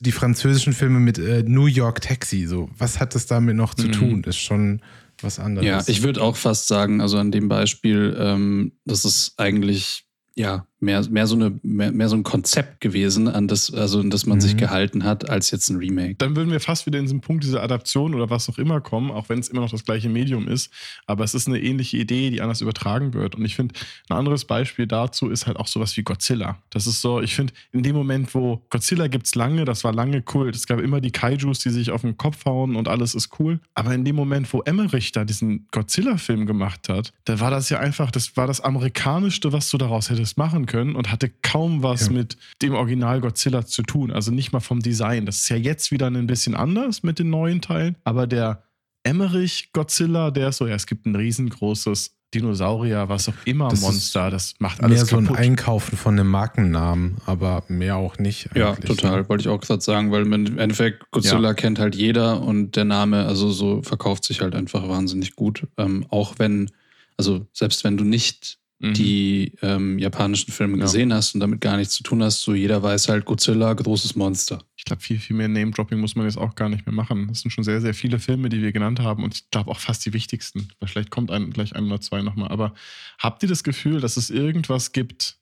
die französischen Filme mit äh, New York Taxi, so, was hat das damit noch zu mhm. tun? Ist schon was anderes. Ja, ich würde auch fast sagen, also an dem Beispiel, ähm, das ist eigentlich ja mehr, mehr, so eine, mehr, mehr so ein Konzept gewesen, an das, also an das man Mhm. sich gehalten hat, als jetzt ein Remake. Dann würden wir fast wieder in diesen Punkt dieser Adaption oder was auch immer kommen, auch wenn es immer noch das gleiche Medium ist. Aber es ist eine ähnliche Idee, die anders übertragen wird. Und ich finde, ein anderes Beispiel dazu ist halt auch sowas wie Godzilla. Das ist so, ich finde, in dem Moment, wo Godzilla gibt es lange, das war lange Kult. Es gab immer die Kaijus, die sich auf den Kopf hauen und alles ist cool. Aber in dem Moment, wo Emmerich da diesen Godzilla-Film gemacht hat, da war das ja einfach, das war das amerikanischste, was du daraus hättest machen können und hatte kaum was Ja. mit dem Original Godzilla zu tun. Also nicht mal vom Design. Das ist ja jetzt wieder ein bisschen anders mit den neuen Teilen. Aber der Emmerich Godzilla, der ist so, ja, es gibt ein riesengroßes Dinosaurier, was auch immer, Das Monster, das macht alles Mehr so ein kaputt. Einkaufen von einem Markennamen, aber mehr auch nicht. Ja, eigentlich. total. Wollte ich auch gerade sagen, weil im Endeffekt Godzilla kennt halt jeder und der Name, also so verkauft sich halt einfach wahnsinnig gut. Ähm, auch wenn, also selbst wenn du nicht Mhm. die ähm, japanischen Filme Ja. gesehen hast und damit gar nichts zu tun hast, so jeder weiß halt Godzilla, großes Monster. Ich glaube, viel, viel mehr Name-Dropping muss man jetzt auch gar nicht mehr machen. Das sind schon sehr, sehr viele Filme, die wir genannt haben und ich glaube auch fast die wichtigsten. Vielleicht kommt ein, gleich ein oder zwei nochmal. Aber habt ihr das Gefühl, dass es irgendwas gibt,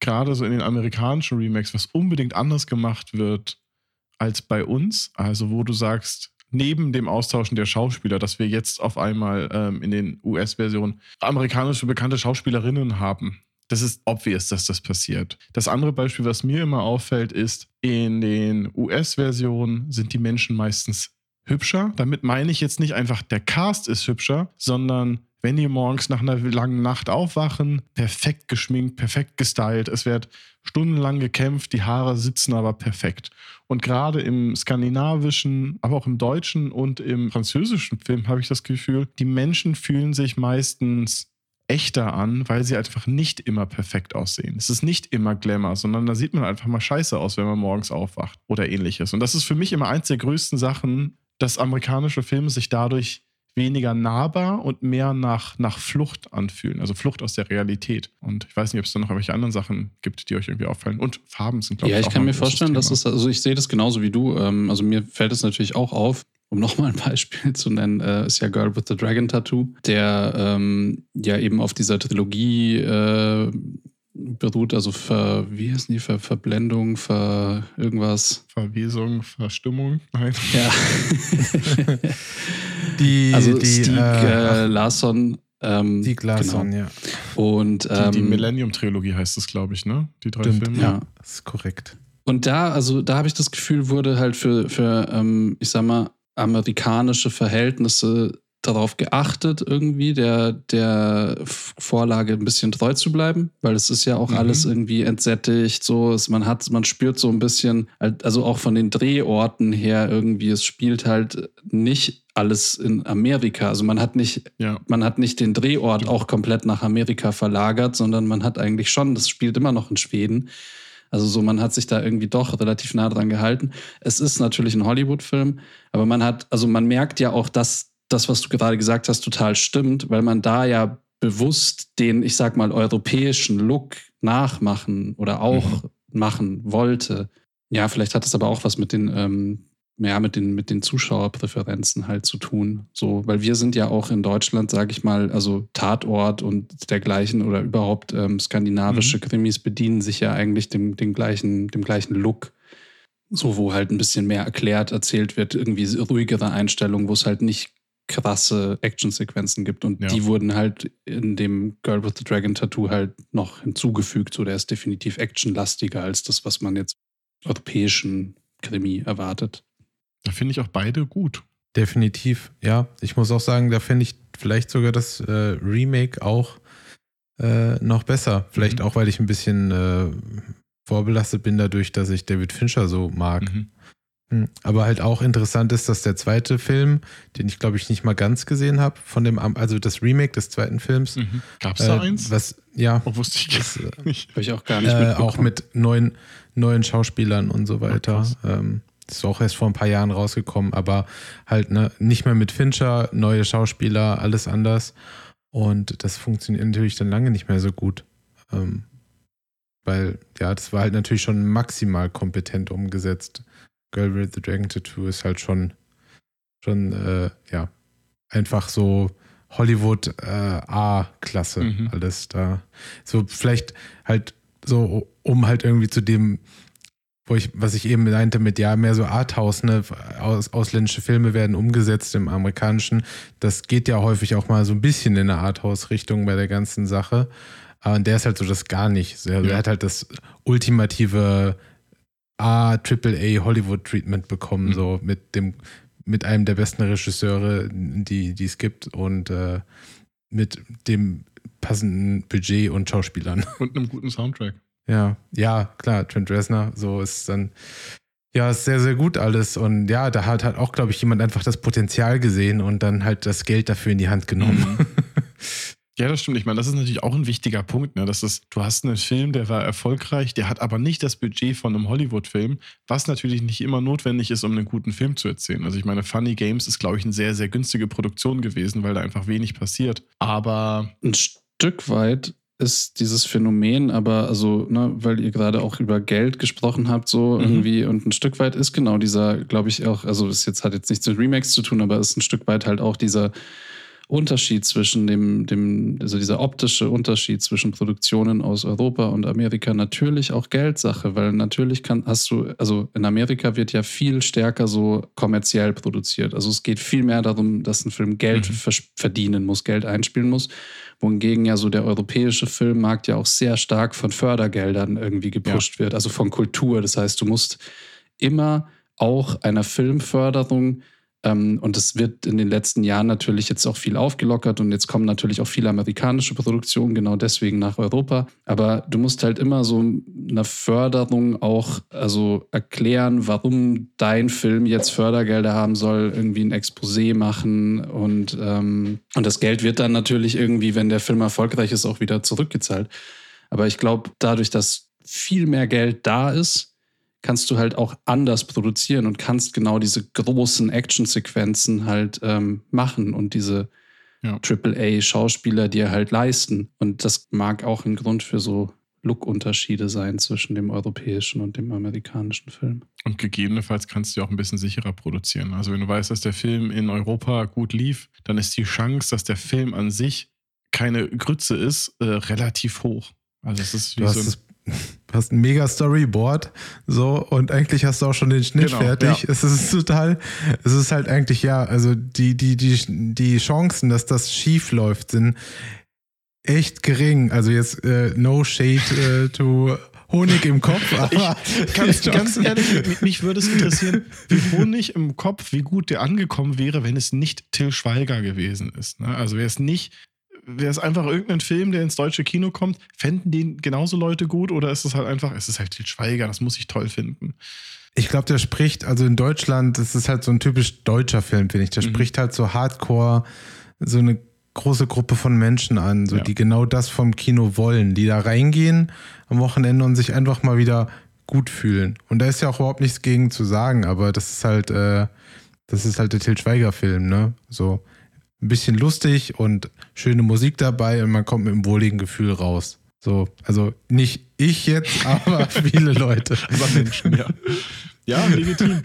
gerade so in den amerikanischen Remakes, was unbedingt anders gemacht wird als bei uns? Also, wo du sagst, neben dem Austauschen der Schauspieler, dass wir jetzt auf einmal ähm, in den US-Versionen amerikanische bekannte Schauspielerinnen haben. Das ist obvious, dass das passiert. Das andere Beispiel, was mir immer auffällt, ist, in den US-Versionen sind die Menschen meistens hübscher. Damit meine ich jetzt nicht einfach, der Cast ist hübscher, sondern wenn die morgens nach einer langen Nacht aufwachen, perfekt geschminkt, perfekt gestylt. Es wird stundenlang gekämpft, die Haare sitzen aber perfekt. Und gerade im skandinavischen, aber auch im deutschen und im französischen Film habe ich das Gefühl, die Menschen fühlen sich meistens echter an, weil sie einfach nicht immer perfekt aussehen. Es ist nicht immer Glamour, sondern da sieht man einfach mal scheiße aus, wenn man morgens aufwacht oder ähnliches. Und das ist für mich immer eins der größten Sachen, dass amerikanische Filme sich dadurch weniger nahbar und mehr nach, nach Flucht anfühlen, also Flucht aus der Realität. Und ich weiß nicht, ob es da noch irgendwelche anderen Sachen gibt, die euch irgendwie auffallen. Und Farben sind, glaube ja, ich, ich kann mir vorstellen, dass Thema. es, also ich sehe das genauso wie du. Ähm, also mir fällt es natürlich auch auf, um nochmal ein Beispiel zu nennen, äh, ist ja Girl with the Dragon Tattoo, der ähm, ja eben auf dieser Trilogie äh, beruht, also ver, wie heißen die, ver, Verblendung, ver irgendwas. Verwesung, Verstimmung, nein. Ja. Die, also die, Stieg äh, äh, Larsson. Ähm, die Glasson, genau. ja. Und Die, ähm, die Millennium-Trilogie heißt es, glaube ich, ne? Die drei Stimmt, Filme. ja. Das ist korrekt. Und da, also da habe ich das Gefühl, wurde halt für, für ähm, ich sag mal, amerikanische Verhältnisse darauf geachtet, irgendwie der, der Vorlage ein bisschen treu zu bleiben, weil es ist ja auch Mhm. alles irgendwie entsättigt, so, es, man hat, man spürt so ein bisschen, also auch von den Drehorten her irgendwie, es spielt halt nicht alles in Amerika. Also man hat nicht Ja. man hat nicht den Drehort auch komplett nach Amerika verlagert, sondern man hat eigentlich schon, das spielt immer noch in Schweden. Also so, man hat sich da irgendwie doch relativ nah dran gehalten. Es ist natürlich ein Hollywood-Film, aber man hat, also man merkt ja auch, dass das, was du gerade gesagt hast, total stimmt, weil man da ja bewusst den, ich sag mal, europäischen Look nachmachen oder auch machen wollte. Ja, vielleicht hat es aber auch was mit den, ähm, ja, mit den, mit den Zuschauerpräferenzen halt zu tun. So, weil wir sind ja auch in Deutschland, sage ich mal, also Tatort und dergleichen oder überhaupt ähm, skandinavische Krimis bedienen sich ja eigentlich dem, dem, gleichen, dem gleichen Look. So, wo halt ein bisschen mehr erklärt, erzählt wird, irgendwie ruhigere Einstellungen, wo es halt nicht krasse Actionsequenzen gibt. Und Ja. die wurden halt in dem Girl with the Dragon Tattoo halt noch hinzugefügt. So, der ist definitiv actionlastiger als das, was man jetzt europäischen Krimi erwartet. Da finde ich auch beide gut. Definitiv, ja. Ich muss auch sagen, da finde ich vielleicht sogar das äh, Remake auch äh, noch besser. Vielleicht Mhm. auch, weil ich ein bisschen äh, vorbelastet bin dadurch, dass ich David Fincher so mag. Mhm. Mhm. Aber halt auch interessant ist, dass der zweite Film, den ich glaube ich nicht mal ganz gesehen habe, von dem, also das Remake des zweiten Films, Mhm. Gab es da äh, eins? was, ja, Oh, wusste ich das, äh, nicht. Habe ich auch gar nicht äh, auch mit neuen, neuen Schauspielern und so weiter. krass. ähm, ist auch erst vor ein paar Jahren rausgekommen, aber halt ne, nicht mehr mit Fincher, neue Schauspieler, alles anders. Und das funktioniert natürlich dann lange nicht mehr so gut. Ähm, weil, ja, das war halt natürlich schon maximal kompetent umgesetzt. Girl with the Dragon Tattoo ist halt schon, schon, äh, ja, einfach so Hollywood äh, A-Klasse Mhm. alles da. So vielleicht halt so, um halt irgendwie zu dem, wo ich, was ich eben meinte mit, ja, mehr so Arthouse, ne, aus, ausländische Filme werden umgesetzt im amerikanischen. Das geht ja häufig auch mal so ein bisschen in eine Arthouse-Richtung bei der ganzen Sache. Und der ist halt so das gar nicht. Also Ja. Er hat halt das ultimative A, AAA Hollywood-Treatment bekommen, Mhm. so mit dem, mit einem der besten Regisseure, die, die es gibt und äh, mit dem passenden Budget und Schauspielern. Und einem guten Soundtrack. Ja, ja, klar, Trent Reznor, so ist dann, ja, ist sehr, sehr gut alles. Und ja, da hat halt auch, glaube ich, jemand einfach das Potenzial gesehen und dann halt das Geld dafür in die Hand genommen. Ja, das stimmt. Ich meine, das ist natürlich auch ein wichtiger Punkt. Ne? Das ist, du hast einen Film, der war erfolgreich, der hat aber nicht das Budget von einem Hollywood-Film, was natürlich nicht immer notwendig ist, um einen guten Film zu erzählen. Also ich meine, Funny Games ist, glaube ich, eine sehr, sehr günstige Produktion gewesen, weil da einfach wenig passiert. Aber ein Stück weit ist dieses Phänomen, aber also, ne, weil ihr gerade auch über Geld gesprochen habt, so Mhm. irgendwie, und ein Stück weit ist genau dieser, glaube ich, auch, also das jetzt hat jetzt nichts mit Remakes zu tun, aber ist ein Stück weit halt auch dieser Unterschied zwischen dem, dem, also dieser optische Unterschied zwischen Produktionen aus Europa und Amerika natürlich auch Geldsache, weil natürlich kann, hast du, also in Amerika wird ja viel stärker so kommerziell produziert. Also es geht viel mehr darum, dass ein Film Geld Mhm. verdienen muss, Geld einspielen muss wohingegen ja so der europäische Filmmarkt ja auch sehr stark von Fördergeldern irgendwie gepusht wird, also von Kultur. Das heißt, du musst immer auch einer Filmförderung, und es wird in den letzten Jahren natürlich jetzt auch viel aufgelockert und jetzt kommen natürlich auch viele amerikanische Produktionen genau deswegen nach Europa. Aber du musst halt immer so einer Förderung auch also erklären, warum dein Film jetzt Fördergelder haben soll, irgendwie ein Exposé machen und, ähm, und das Geld wird dann natürlich irgendwie, wenn der Film erfolgreich ist, auch wieder zurückgezahlt. Aber ich glaube, dadurch, dass viel mehr Geld da ist, kannst du halt auch anders produzieren und kannst genau diese großen Actionsequenzen halt ähm, machen und diese Ja. AAA-Schauspieler dir halt leisten. Und das mag auch ein Grund für so Look-Unterschiede sein zwischen dem europäischen und dem amerikanischen Film. Und gegebenenfalls kannst du auch ein bisschen sicherer produzieren. Also wenn du weißt, dass der Film in Europa gut lief, dann ist die Chance, dass der Film an sich keine Grütze ist, äh, relativ hoch. Also es ist wie Du hast, so ein, das, du hast ein mega Storyboard, so, und eigentlich hast du auch schon den Schnitt Genau, fertig. ja. Es ist total, es ist halt eigentlich, ja, also die, die, die, die Chancen, dass das schief läuft, sind echt gering. Also jetzt äh, no shade äh, to Honig im Kopf, aber Ganz, die ganz Chancen- ehrlich, mich, mich würde es interessieren, wie Honig im Kopf, wie gut der angekommen wäre, wenn es nicht Till Schweiger gewesen ist. Ne? Also wäre es nicht, wäre es einfach irgendein Film, der ins deutsche Kino kommt, fänden den genauso Leute gut oder ist es halt einfach, es ist halt Till Schweiger, das muss ich toll finden. Ich glaube, der spricht, also in Deutschland, das ist halt so ein typisch deutscher Film, finde ich. Der Mhm. spricht halt so hardcore so eine große Gruppe von Menschen an, so Ja. die genau das vom Kino wollen, die da reingehen am Wochenende und sich einfach mal wieder gut fühlen. Und da ist ja auch überhaupt nichts gegen zu sagen, aber das ist halt, äh, das ist halt der Til Schweiger-Film, ne? So ein bisschen lustig und schöne Musik dabei und man kommt mit einem wohligen Gefühl raus. So, also nicht ich jetzt, aber viele Leute. Aber Menschen, ja. Ja, legitim.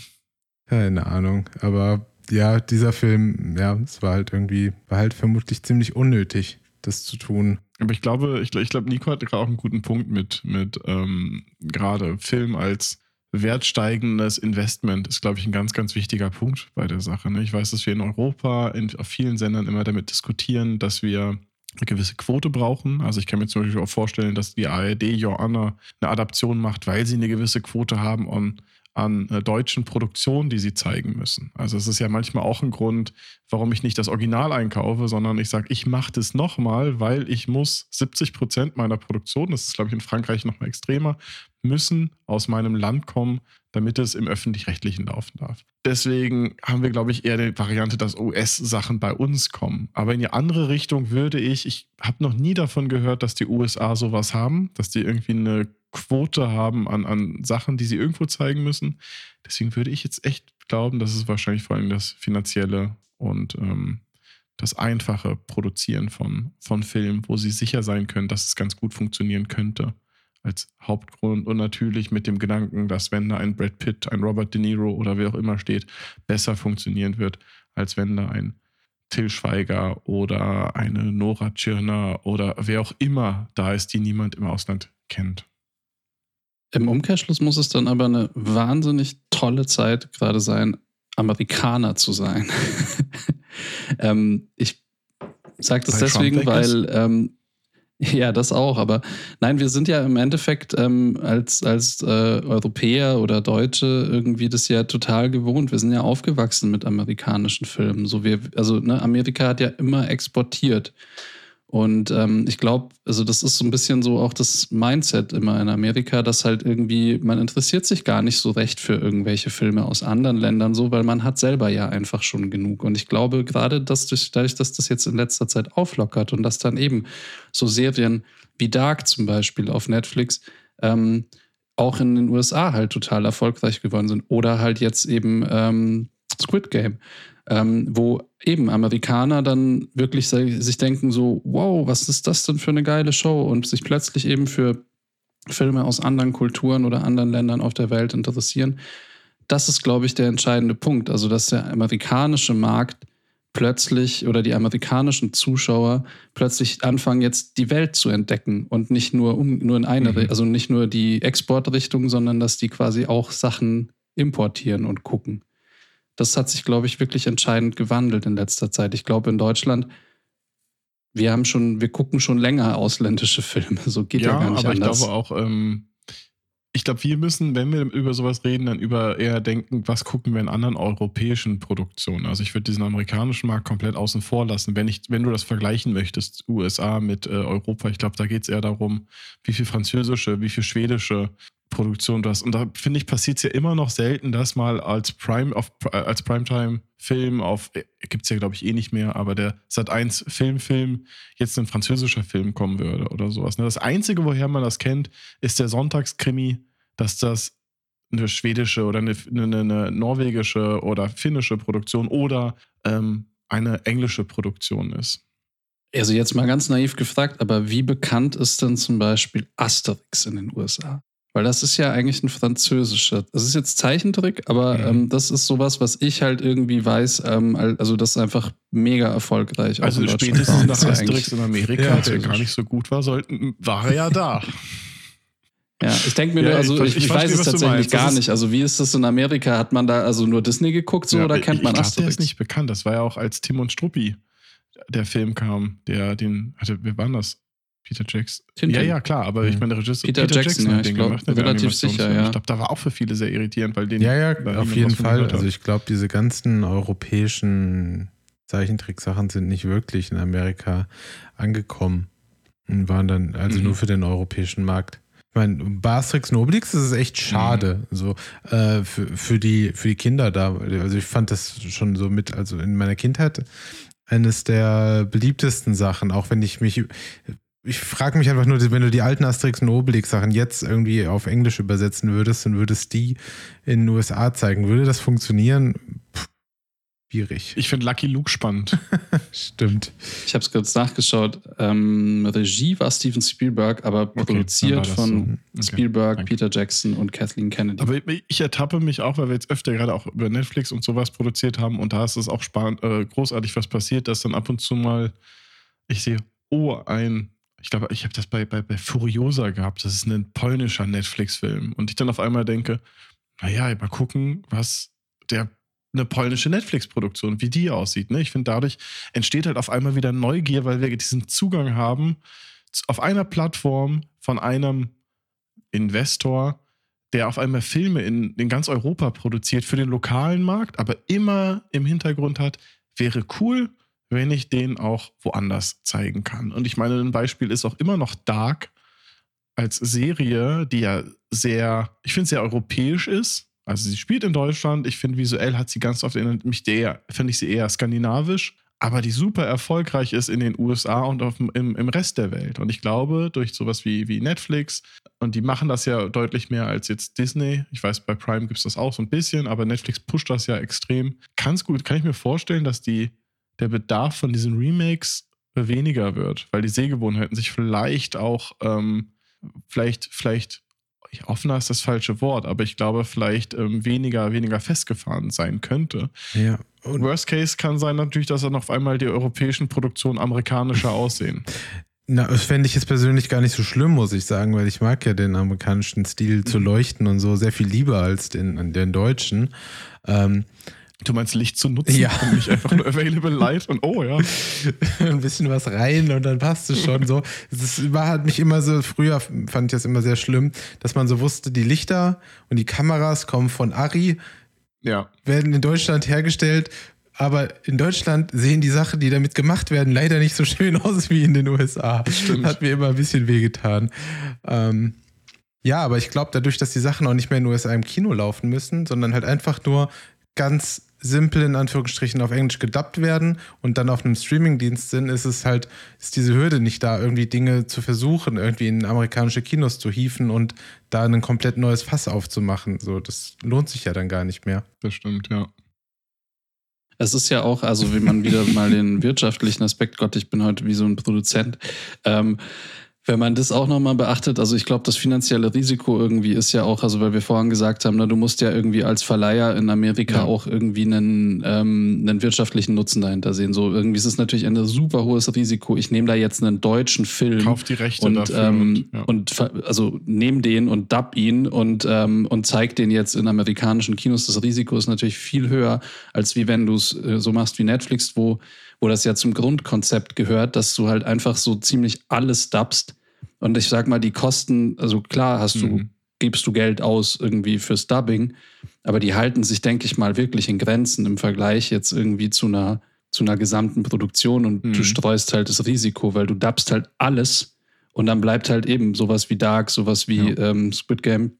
Keine Ahnung, aber ja, dieser Film, ja, es war halt irgendwie, war halt vermutlich ziemlich unnötig, das zu tun. Aber ich glaube, ich, ich glaube, Nico hatte gerade auch einen guten Punkt mit, mit ähm, gerade Film als wertsteigendes Investment ist, glaube ich, ein ganz, ganz wichtiger Punkt bei der Sache. Ne? Ich weiß, dass wir in Europa in, auf vielen Sendern immer damit diskutieren, dass wir eine gewisse Quote brauchen. Also ich kann mir zum Beispiel auch vorstellen, dass die ARD Joanna eine Adaption macht, weil sie eine gewisse Quote haben an, an äh, deutschen Produktionen, die sie zeigen müssen. Also es ist ja manchmal auch ein Grund, warum ich nicht das Original einkaufe, sondern ich sage, ich mache das nochmal, weil ich muss 70 Prozent meiner Produktion, das ist glaube ich in Frankreich nochmal extremer, müssen aus meinem Land kommen, damit es im öffentlich-rechtlichen laufen darf. Deswegen haben wir, glaube ich, eher die Variante, dass US-Sachen bei uns kommen. Aber in die andere Richtung würde ich, ich habe noch nie davon gehört, dass die USA sowas haben, dass die irgendwie eine Quote haben an, an Sachen, die sie irgendwo zeigen müssen. Deswegen würde ich jetzt echt glauben, dass es wahrscheinlich vor allem das finanzielle und ähm, das einfache Produzieren von, von Filmen, wo sie sicher sein können, dass es ganz gut funktionieren könnte, als Hauptgrund. Und natürlich mit dem Gedanken, dass wenn da ein Brad Pitt, ein Robert De Niro oder wer auch immer steht, besser funktionieren wird, als wenn da ein Till Schweiger oder eine Nora Tschirner oder wer auch immer da ist, die niemand im Ausland kennt. Im Umkehrschluss muss es dann aber eine wahnsinnig tolle Zeit gerade sein, Amerikaner zu sein. ähm, ich sage das Weil deswegen, weil ähm, ja, das auch. Aber nein, wir sind ja im Endeffekt ähm, als, als äh, Europäer oder Deutsche irgendwie das ja total gewohnt. Wir sind ja aufgewachsen mit amerikanischen Filmen. So wir, also ne, Amerika hat ja immer exportiert. Und ähm, ich glaube, also das ist so ein bisschen so auch das Mindset immer in Amerika, dass halt irgendwie, man interessiert sich gar nicht so recht für irgendwelche Filme aus anderen Ländern so, weil man hat selber ja einfach schon genug. Und ich glaube, gerade dass durch, dadurch, dass das jetzt in letzter Zeit auflockert und dass dann eben so Serien wie Dark zum Beispiel auf Netflix ähm, auch in den USA halt total erfolgreich geworden sind. Oder halt jetzt eben ähm, Squid Game ähm, wo eben Amerikaner dann wirklich sich denken so, wow, was ist das denn für eine geile Show und sich plötzlich eben für Filme aus anderen Kulturen oder anderen Ländern auf der Welt interessieren. Das ist, glaube ich, der entscheidende Punkt. Also, dass der amerikanische Markt plötzlich oder die amerikanischen Zuschauer plötzlich anfangen, jetzt die Welt zu entdecken und nicht nur, um, nur in eine, mhm. also nicht nur die Exportrichtung, sondern dass die quasi auch Sachen importieren und gucken das hat sich, glaube ich, wirklich entscheidend gewandelt in letzter Zeit. Ich glaube, in Deutschland, wir haben schon, wir gucken schon länger ausländische Filme. So geht ja, ja gar nicht aber anders. ich glaube auch, ähm, ich glaube, wir müssen, wenn wir über sowas reden, dann über eher denken, was gucken wir in anderen europäischen Produktionen. Also ich würde diesen amerikanischen Markt komplett außen vor lassen. Wenn, ich, wenn du das vergleichen möchtest, USA mit äh, Europa, ich glaube, da geht es eher darum, wie viel französische, wie viel schwedische Produktion du hast. Und da finde ich, passiert es ja immer noch selten, dass mal als Prime auf, äh, als Primetime-Film auf, äh, gibt es ja, glaube ich, eh nicht mehr, aber der Sat 1 Filmfilm jetzt ein französischer Film kommen würde oder sowas. Ne? Das Einzige, woher man das kennt, ist der Sonntagskrimi, dass das eine schwedische oder eine, eine, eine norwegische oder finnische Produktion oder ähm, eine englische Produktion ist. Also jetzt mal ganz naiv gefragt, aber wie bekannt ist denn zum Beispiel Asterix in den USA? Weil das ist ja eigentlich ein französischer. Das ist jetzt Zeichentrick, aber mhm. ähm, das ist sowas, was ich halt irgendwie weiß. Ähm, also das ist einfach mega erfolgreich. Also spätestens nach Asterix in Amerika, ja, der gar nicht so gut war, sollten, war er ja da. Ja, ich denke mir ja, nur, also ich, ich, ich weiß es tatsächlich gar nicht. Also wie ist das in Amerika? Hat man da also nur Disney geguckt so ja, oder kennt man ich Asterix? Der ist nicht bekannt. Das war ja auch als Tim und Struppi der Film kam, der den hatte, wer war das? Peter Jackson. Tintin. Ja, ja, klar, aber ich mhm. meine, der Regisseur Peter, Peter Jackson, Jackson, hat den glaub, gemacht. Relativ sicher, ja. Ich glaube, da war auch für viele sehr irritierend, weil den. Ja, ja, auf jeden Fall. Also ich glaube, diese ganzen europäischen Zeichentricksachen sind nicht wirklich in Amerika angekommen und waren dann also mhm. nur für den europäischen Markt. Ich meine, Bastrix Noblix ist echt schade, mhm. so äh, für, für, die, für die Kinder da. Also ich fand das schon so mit, also in meiner Kindheit eines der beliebtesten Sachen, auch wenn ich mich ich frage mich einfach nur, wenn du die alten Asterix und Obelix-Sachen jetzt irgendwie auf Englisch übersetzen würdest und würdest die in den USA zeigen, würde das funktionieren? Puh, schwierig. Ich finde Lucky Luke spannend. Stimmt. Ich habe es kurz nachgeschaut. Ähm, Regie war Steven Spielberg, aber okay, produziert von so. Spielberg, okay, Peter Jackson und Kathleen Kennedy. Aber ich ertappe mich auch, weil wir jetzt öfter gerade auch über Netflix und sowas produziert haben und da ist es auch spannend, äh, großartig, was passiert, dass dann ab und zu mal ich sehe, oh, ein ich glaube, ich habe das bei, bei, bei Furiosa gehabt. Das ist ein polnischer Netflix-Film. Und ich dann auf einmal denke, naja, mal gucken, was der eine polnische Netflix-Produktion, wie die aussieht. Ne? Ich finde, dadurch entsteht halt auf einmal wieder Neugier, weil wir diesen Zugang haben auf einer Plattform von einem Investor, der auf einmal Filme in, in ganz Europa produziert für den lokalen Markt, aber immer im Hintergrund hat, wäre cool, wenn ich den auch woanders zeigen kann. Und ich meine, ein Beispiel ist auch immer noch Dark als Serie, die ja sehr, ich finde, sehr europäisch ist. Also sie spielt in Deutschland. Ich finde, visuell hat sie ganz oft erinnert mich der, finde ich sie eher skandinavisch, aber die super erfolgreich ist in den USA und auf, im, im Rest der Welt. Und ich glaube, durch sowas wie, wie Netflix, und die machen das ja deutlich mehr als jetzt Disney. Ich weiß, bei Prime gibt es das auch so ein bisschen, aber Netflix pusht das ja extrem. Ganz gut, kann ich mir vorstellen, dass die der Bedarf von diesen Remakes weniger wird, weil die Sehgewohnheiten sich vielleicht auch, ähm, vielleicht, vielleicht, offener ist das falsche Wort, aber ich glaube, vielleicht ähm, weniger, weniger festgefahren sein könnte. Ja. Und Worst Case kann sein natürlich, dass dann auf einmal die europäischen Produktionen amerikanischer aussehen. Na, das fände ich jetzt persönlich gar nicht so schlimm, muss ich sagen, weil ich mag ja den amerikanischen Stil zu leuchten und so sehr viel lieber als den, den deutschen. Ähm, Du meinst Licht zu nutzen Ja. und nicht einfach nur Available Light und oh ja. ein bisschen was rein und dann passt es schon so. Es war halt mich immer so, früher fand ich das immer sehr schlimm, dass man so wusste, die Lichter und die Kameras kommen von Ari, Ja. werden in Deutschland hergestellt, aber in Deutschland sehen die Sachen, die damit gemacht werden, leider nicht so schön aus wie in den USA. stimmt. Hat mir immer ein bisschen wehgetan. Ähm, ja, aber ich glaube, dadurch, dass die Sachen auch nicht mehr in den USA im Kino laufen müssen, sondern halt einfach nur ganz simpel in Anführungsstrichen auf Englisch gedubbt werden und dann auf einem Streamingdienst sind, ist es halt, ist diese Hürde nicht da, irgendwie Dinge zu versuchen, irgendwie in amerikanische Kinos zu hieven und da ein komplett neues Fass aufzumachen. So, das lohnt sich ja dann gar nicht mehr. Das stimmt, ja. Es ist ja auch, also wie man wieder mal den wirtschaftlichen Aspekt, Gott, ich bin heute wie so ein Produzent, ähm, wenn man das auch nochmal beachtet, also ich glaube, das finanzielle Risiko irgendwie ist ja auch, also weil wir vorhin gesagt haben, na, du musst ja irgendwie als Verleiher in Amerika Ja. auch irgendwie einen, ähm, einen wirtschaftlichen Nutzen dahinter sehen. So irgendwie ist es natürlich ein super hohes Risiko. Ich nehme da jetzt einen deutschen Film Kauf die Rechte und, dafür. ähm, und, ja. und also nehm den und dub ihn und, ähm, und zeig den jetzt in amerikanischen Kinos. Das Risiko ist natürlich viel höher, als wie wenn du es äh, so machst wie Netflix, wo, wo das ja zum Grundkonzept gehört, dass du halt einfach so ziemlich alles dubst. Und ich sag mal, die Kosten, also klar hast du, Mhm. gibst du Geld aus irgendwie fürs Dubbing, aber die halten sich, denke ich mal, wirklich in Grenzen im Vergleich jetzt irgendwie zu einer, zu einer gesamten Produktion und Mhm. du streust halt das Risiko, weil du dubbst halt alles und dann bleibt halt eben sowas wie Dark, sowas wie ähm, Squid Game,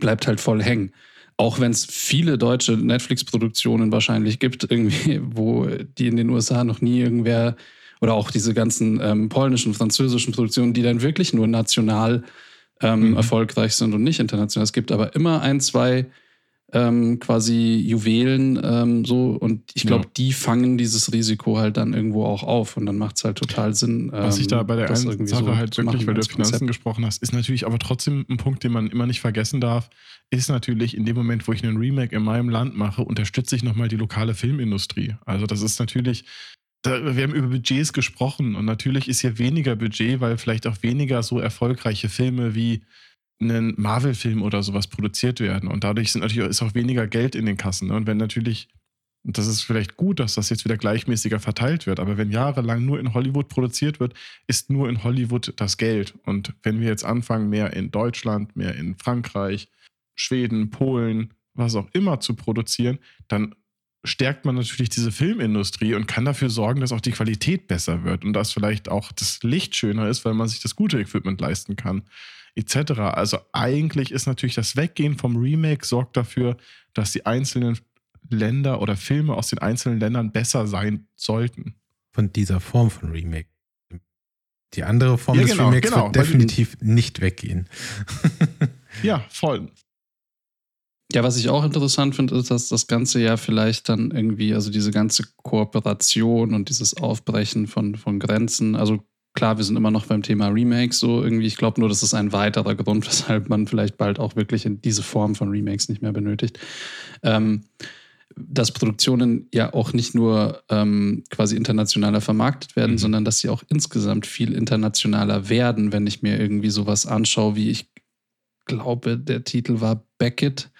bleibt halt voll hängen. Auch wenn es viele deutsche Netflix-Produktionen wahrscheinlich gibt, irgendwie, wo die in den USA noch nie irgendwer oder auch diese ganzen ähm, polnischen, französischen Produktionen, die dann wirklich nur national ähm, Mhm. erfolgreich sind und nicht international. Es gibt aber immer ein, zwei ähm, quasi Juwelen ähm, so und ich glaube, Ja. die fangen dieses Risiko halt dann irgendwo auch auf und dann macht es halt total Sinn. Was ich da bei der einen Sache so halt wirklich, weil du über Finanzen Konzept. gesprochen hast, ist natürlich aber trotzdem ein Punkt, den man immer nicht vergessen darf, ist natürlich in dem Moment, wo ich einen Remake in meinem Land mache, unterstütze ich nochmal die lokale Filmindustrie. Also das ist natürlich, wir haben über Budgets gesprochen und natürlich ist hier weniger Budget, weil vielleicht auch weniger so erfolgreiche Filme wie einen Marvel-Film oder sowas produziert werden. Und dadurch sind natürlich, ist auch weniger Geld in den Kassen. Ne? Und wenn natürlich das ist vielleicht gut, dass das jetzt wieder gleichmäßiger verteilt wird. Aber wenn jahrelang nur in Hollywood produziert wird, ist nur in Hollywood das Geld. Und wenn wir jetzt anfangen, mehr in Deutschland, mehr in Frankreich, Schweden, Polen, was auch immer zu produzieren, dann stärkt man natürlich diese Filmindustrie und kann dafür sorgen, dass auch die Qualität besser wird und dass vielleicht auch das Licht schöner ist, weil man sich das gute Equipment leisten kann, etc. Also eigentlich ist natürlich das Weggehen vom Remake sorgt dafür, dass die einzelnen Länder oder Filme aus den einzelnen Ländern besser sein sollten. Von dieser Form von Remake. Die andere Form Ja, des genau, Remakes genau, wird definitiv nicht weggehen. Ja, voll. Ja, was ich auch interessant finde, ist, dass das Ganze ja vielleicht dann irgendwie, also diese ganze Kooperation und dieses Aufbrechen von, von Grenzen, also klar, wir sind immer noch beim Thema Remakes so irgendwie. Ich glaube nur, das ist ein weiterer Grund, weshalb man vielleicht bald auch wirklich in diese Form von Remakes nicht mehr benötigt. Ähm, dass Produktionen ja auch nicht nur ähm, quasi internationaler vermarktet werden, Mhm. sondern dass sie auch insgesamt viel internationaler werden, wenn ich mir irgendwie sowas anschaue, wie ich glaube, der Titel war Beckett.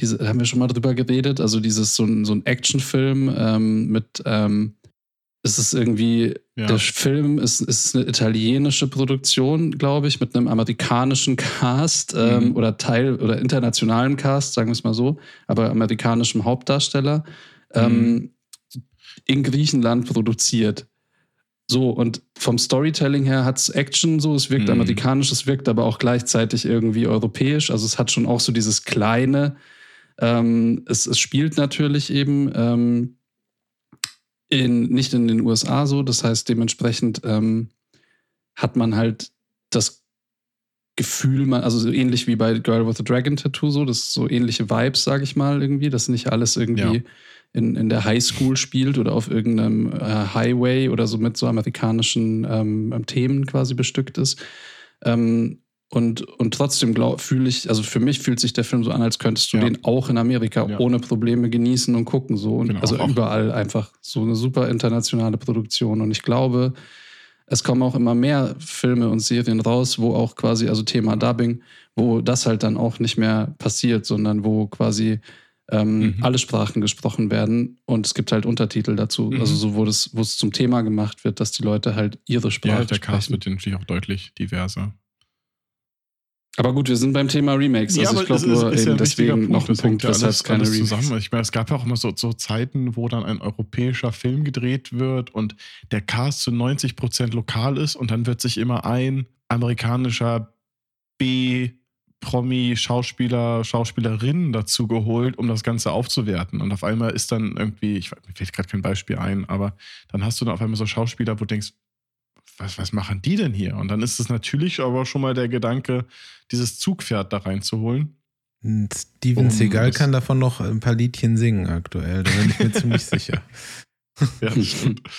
Diese, da haben wir schon mal drüber geredet. Also dieses so ein, so ein Actionfilm ähm, mit ähm, es ist irgendwie, Ja. der Film ist, ist eine italienische Produktion, glaube ich, mit einem amerikanischen Cast ähm, Mhm. oder Teil oder internationalen Cast, sagen wir es mal so, aber amerikanischem Hauptdarsteller ähm, in Griechenland produziert. So, und vom Storytelling her hat es Action so, es wirkt Mhm. amerikanisch, es wirkt aber auch gleichzeitig irgendwie europäisch. Also es hat schon auch so dieses kleine, ähm, es, es spielt natürlich eben ähm, in, nicht in den USA so. Das heißt, dementsprechend ähm, hat man halt das Gefühl, man, also so ähnlich wie bei Girl with a Dragon Tattoo, so, das ist so ähnliche Vibes, sage ich mal, irgendwie, dass nicht alles irgendwie Ja. in, in der Highschool spielt oder auf irgendeinem äh, Highway oder so mit so amerikanischen ähm, Themen quasi bestückt ist. Ähm, und, und trotzdem fühle ich, also für mich fühlt sich der Film so an, als könntest du Ja. den auch in Amerika Ja. ohne Probleme genießen und gucken. So. Und Genau, also auch- überall einfach so eine super internationale Produktion. Und ich glaube, es kommen auch immer mehr Filme und Serien raus, wo auch quasi, also Thema Dubbing, wo das halt dann auch nicht mehr passiert, sondern wo quasi ähm, mhm. alle Sprachen gesprochen werden und es gibt halt Untertitel dazu. Mhm. Also so, wo, das, wo es zum Thema gemacht wird, dass die Leute halt ihre Sprache ja, der sprechen. Cast wird natürlich auch deutlich diverser. Aber gut, wir sind beim Thema Remakes. Also ja, ich glaube nur ist, eben deswegen noch ein Punkt, weshalb es keine Remakes zusammen. Ich meine, es gab ja auch immer so, so Zeiten, wo dann ein europäischer Film gedreht wird und der Cast zu 90 Prozent lokal ist und dann wird sich immer ein amerikanischer B Promi-Schauspieler, Schauspielerinnen dazu geholt, um das Ganze aufzuwerten. Und auf einmal ist dann irgendwie, ich, mir fällt gerade kein Beispiel ein, aber dann hast du dann auf einmal so Schauspieler, wo du denkst, was, was machen die denn hier? Und dann ist es natürlich aber schon mal der Gedanke, dieses Zugpferd da reinzuholen. Steven um Seagal kann davon noch ein paar Liedchen singen aktuell, da bin ich mir ziemlich sicher. Ja, das stimmt.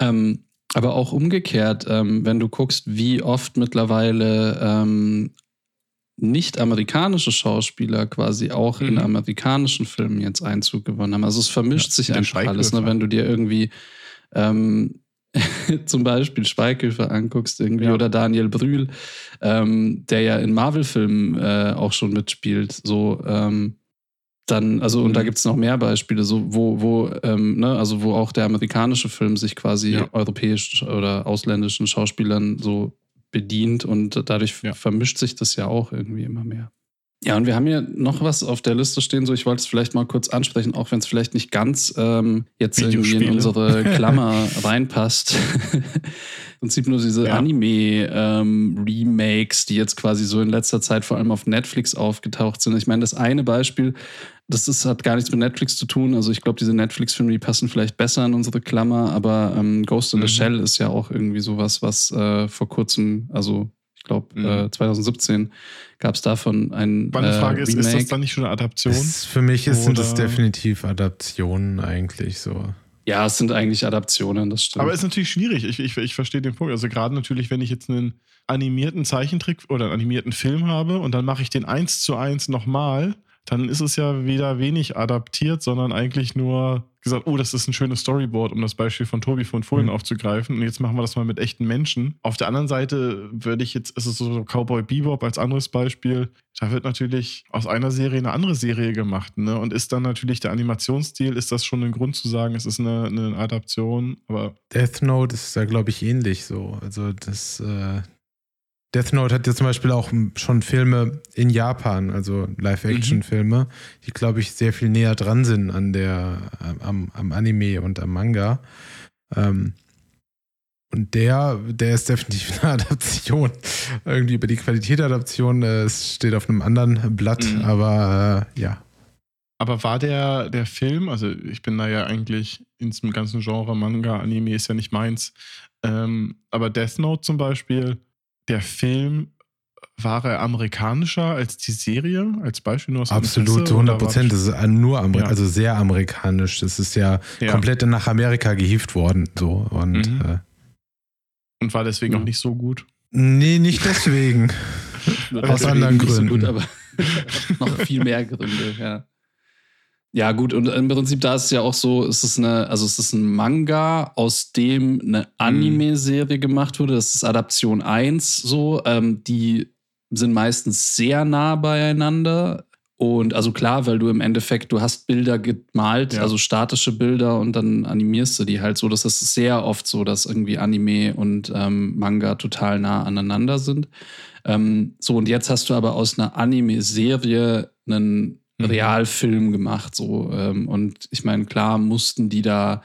Ähm, aber auch umgekehrt, ähm, wenn du guckst, wie oft mittlerweile ähm, nicht-amerikanische Schauspieler quasi auch mhm. in amerikanischen Filmen jetzt Einzug gewonnen haben. Also es vermischt ja, sich einfach alles, ne? wenn du dir irgendwie ähm, zum Beispiel Schweighöfer anguckst irgendwie ja. oder Daniel Brühl, ähm, der ja in Marvel-Filmen äh, auch schon mitspielt, so ähm, dann, also, und da mhm. gibt es noch mehr Beispiele, so, wo, wo, ähm, ne, also wo auch der amerikanische Film sich quasi ja. europäisch oder ausländischen Schauspielern so bedient und dadurch ja. vermischt sich das ja auch irgendwie immer mehr. Ja, und wir haben hier noch was auf der Liste stehen, so ich wollte es vielleicht mal kurz ansprechen, auch wenn es vielleicht nicht ganz ähm, jetzt irgendwie in unsere Klammer reinpasst. Im Prinzip nur diese ja. Anime-Remakes, ähm, die jetzt quasi so in letzter Zeit vor allem auf Netflix aufgetaucht sind. Ich meine, das eine Beispiel, das ist, hat gar nichts mit Netflix zu tun. Also ich glaube, diese Netflix-Filme, die passen vielleicht besser in unsere Klammer, aber ähm, Ghost in mhm. the Shell ist ja auch irgendwie sowas, was äh, vor kurzem, also ich glaube, mhm. äh, 2017 gab es davon ein. Meine äh, Frage ist, ist das dann nicht schon eine Adaption? Ist, für mich ist, sind das definitiv Adaptionen eigentlich so. Ja, es sind eigentlich Adaptionen, das stimmt. Aber es ist natürlich schwierig. Ich, ich, ich verstehe den Punkt. Also gerade natürlich, wenn ich jetzt einen animierten Zeichentrick oder einen animierten Film habe und dann mache ich den eins zu eins nochmal, dann ist es ja wieder wenig adaptiert, sondern eigentlich nur gesagt, oh, das ist ein schönes Storyboard, um das Beispiel von Tobi von vorhin mhm. aufzugreifen. Und jetzt machen wir das mal mit echten Menschen. Auf der anderen Seite würde ich jetzt, ist es so Cowboy Bebop als anderes Beispiel. Da wird natürlich aus einer Serie eine andere Serie gemacht. Ne? Und ist dann natürlich der Animationsstil, ist das schon ein Grund zu sagen, es ist eine, eine Adaption. Aber Death Note ist da, glaube ich, ähnlich so. Also das, äh, Death Note hat ja zum Beispiel auch schon Filme in Japan, also Live-Action-Filme, die, glaube ich, sehr viel näher dran sind an der, am, am Anime und am Manga. Ähm, und der, der ist definitiv eine Adaption. Irgendwie über die Qualität der Adaption, äh, es steht auf einem anderen Blatt, mhm. aber äh, ja. Aber war der, der Film, also ich bin da ja eigentlich in diesem ganzen Genre Manga, Anime ist ja nicht meins, ähm, aber Death Note zum Beispiel, der Film war er amerikanischer als die Serie, als Beispiel nur aus Absolut, zu 100 Prozent. Das ist nur Ameri ja. also sehr amerikanisch. Das ist ja, ja, komplett nach Amerika gehieft worden. So. Und, mhm. äh, und war deswegen auch nicht so gut? Nee, nicht deswegen. Aus anderen Gründen. So gut, aber noch viel mehr Gründe, ja. Ja, gut, und im Prinzip da ist es ja auch so, es ist eine, also es ist ein Manga, aus dem eine mhm. Anime-Serie gemacht wurde. Das ist Adaption 1 so. Ähm, die sind meistens sehr nah beieinander. Und also klar, weil du im Endeffekt, du hast Bilder gemalt, ja. also statische Bilder und dann animierst du die halt so. Das ist sehr oft so, dass irgendwie Anime und ähm, Manga total nah aneinander sind. Ähm, so, und jetzt hast du aber aus einer Anime-Serie einen. Realfilm gemacht. So. Ähm, und ich meine, klar mussten die da,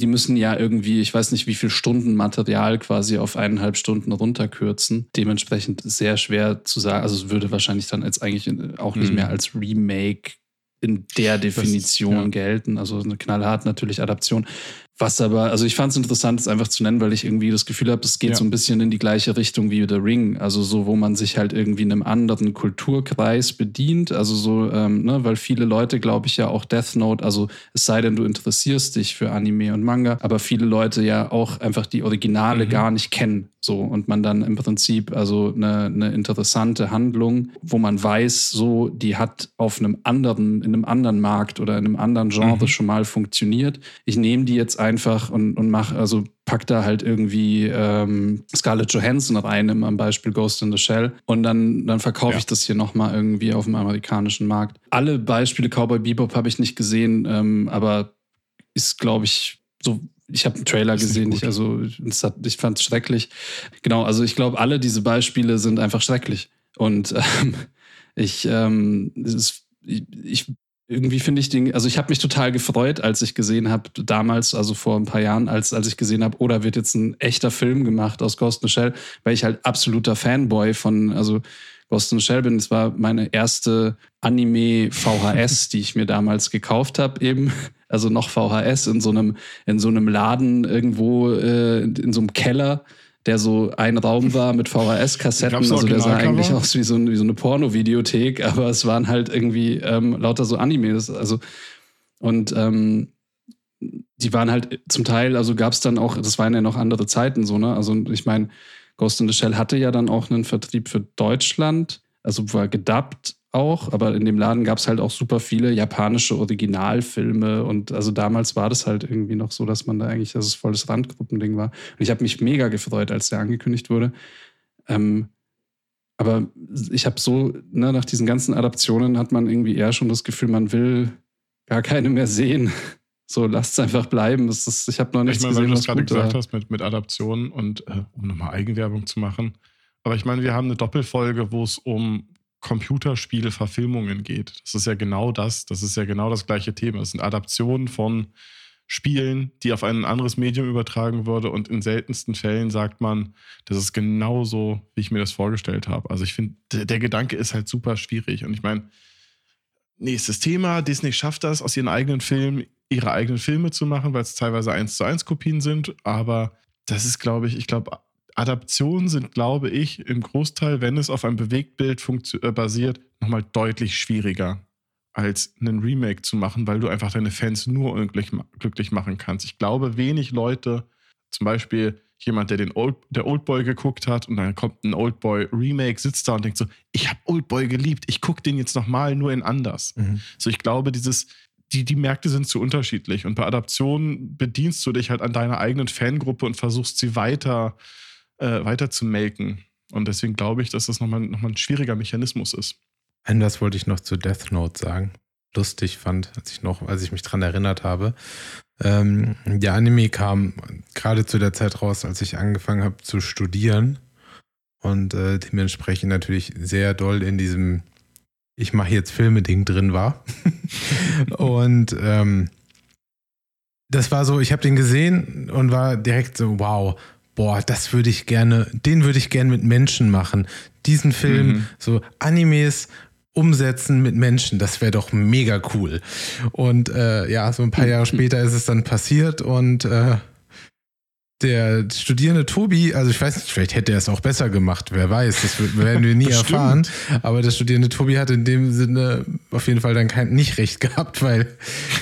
die müssen ja irgendwie, ich weiß nicht, wie viel Stunden Material quasi auf eineinhalb Stunden runterkürzen. Dementsprechend sehr schwer zu sagen. Also es würde wahrscheinlich dann jetzt eigentlich auch nicht mhm. mehr als Remake in der Definition ist, ja. gelten. Also eine knallhart natürlich Adaption. Was aber, also ich fand es interessant, es einfach zu nennen, weil ich irgendwie das Gefühl habe, es geht ja. so ein bisschen in die gleiche Richtung wie The Ring. Also so, wo man sich halt irgendwie in einem anderen Kulturkreis bedient. Also so, ähm, ne, weil viele Leute, glaube ich, ja auch Death Note, also es sei denn, du interessierst dich für Anime und Manga, aber viele Leute ja auch einfach die Originale mhm. gar nicht kennen. So, und man dann im Prinzip also eine, eine interessante Handlung, wo man weiß, so, die hat auf einem anderen, in einem anderen Markt oder in einem anderen Genre mhm. schon mal funktioniert. Ich nehme die jetzt ein einfach und, und mach, also pack da halt irgendwie ähm, Scarlett Johansson rein, im, am Beispiel Ghost in the Shell. Und dann, dann verkaufe Ja. ich das hier nochmal irgendwie auf dem amerikanischen Markt. Alle Beispiele Cowboy Bebop habe ich nicht gesehen, ähm, aber ist, glaube ich, so. Ich habe einen Trailer gesehen, ich, also ich fand es schrecklich. Genau, also ich glaube, alle diese Beispiele sind einfach schrecklich. Und ähm, ich, ähm, ist, ich, ich irgendwie finde ich den, also ich habe mich total gefreut, als ich gesehen habe, damals, also vor ein paar Jahren, als, als ich gesehen habe, oh, da wird jetzt ein echter Film gemacht aus Ghost in the Shell, weil ich halt absoluter Fanboy von, also Ghost in the Shell bin. Das war meine erste Anime-VHS, die ich mir damals gekauft habe, eben. Also noch VHS in so einem, in so einem Laden irgendwo äh, in so einem Keller, der so ein Raum war mit VHS-Kassetten. Also der sah eigentlich aus wie so, ein, wie so eine Porno-Videothek, aber es waren halt irgendwie ähm, lauter so Animes. Also und ähm, die waren halt zum Teil, also gab es dann auch, das waren ja noch andere Zeiten so, ne? Also ich meine, Ghost in the Shell hatte ja dann auch einen Vertrieb für Deutschland, also war gedubbt auch, aber in dem Laden gab es halt auch super viele japanische Originalfilme und also damals war das halt irgendwie noch so, dass man da eigentlich, dass es volles Randgruppending war. Und ich habe mich mega gefreut, als der angekündigt wurde. Ähm, aber ich habe so, ne, nach diesen ganzen Adaptionen hat man irgendwie eher schon das Gefühl, man will gar keine mehr sehen. So, lasst es einfach bleiben. Das ist, ich habe noch nichts Ich meine, weil gesehen, du was das gerade gesagt war. hast mit, mit Adaptionen und äh, um nochmal Eigenwerbung zu machen. Aber ich meine, wir haben eine Doppelfolge, wo es um Computerspiele-Verfilmungen geht. Das ist ja genau das. Das ist ja genau das gleiche Thema. Es sind Adaptionen von Spielen, die auf ein anderes Medium übertragen wurde. Und in seltensten Fällen sagt man, das ist genauso, wie ich mir das vorgestellt habe. Also ich finde, der, der Gedanke ist halt super schwierig. Und ich meine, nächstes Thema, Disney schafft das, aus ihren eigenen Filmen ihre eigenen Filme zu machen, weil es teilweise eins zu eins Kopien sind. Aber das ist, glaube ich, ich glaube, Adaptionen sind, glaube ich, im Großteil, wenn es auf einem Bewegtbild äh, basiert, nochmal deutlich schwieriger als einen Remake zu machen, weil du einfach deine Fans nur unglücklich, ma- glücklich machen kannst. Ich glaube, wenig Leute, zum Beispiel jemand, der den Old, der Oldboy geguckt hat und dann kommt ein Oldboy Remake, sitzt da und denkt so, ich habe Oldboy geliebt, ich gucke den jetzt nochmal nur in anders. Mhm. So, ich glaube, dieses, die, die Märkte sind zu unterschiedlich und bei Adaptionen bedienst du dich halt an deiner eigenen Fangruppe und versuchst sie weiter, äh, weiter zu melken. Und deswegen glaube ich, dass das nochmal noch mal ein schwieriger Mechanismus ist. Ein was wollte ich noch zu Death Note sagen. Lustig fand, als ich noch, als ich mich dran erinnert habe. Ähm, der Anime kam gerade zu der Zeit raus, als ich angefangen habe zu studieren und äh, dementsprechend natürlich sehr doll in diesem ich mache jetzt Filme-Ding drin war. und ähm, das war so, ich habe den gesehen und war direkt so, wow, boah, das würde ich gerne, den würde ich gerne mit Menschen machen. Diesen Film, Mhm. so Animes umsetzen mit Menschen, das wäre doch mega cool. Und äh, ja, so ein paar Jahre später ist es dann passiert und äh, der Studierende Tobi, also ich weiß nicht, vielleicht hätte er es auch besser gemacht, wer weiß, das werden wir nie erfahren. Aber der Studierende Tobi hat in dem Sinne auf jeden Fall dann kein, nicht recht gehabt, weil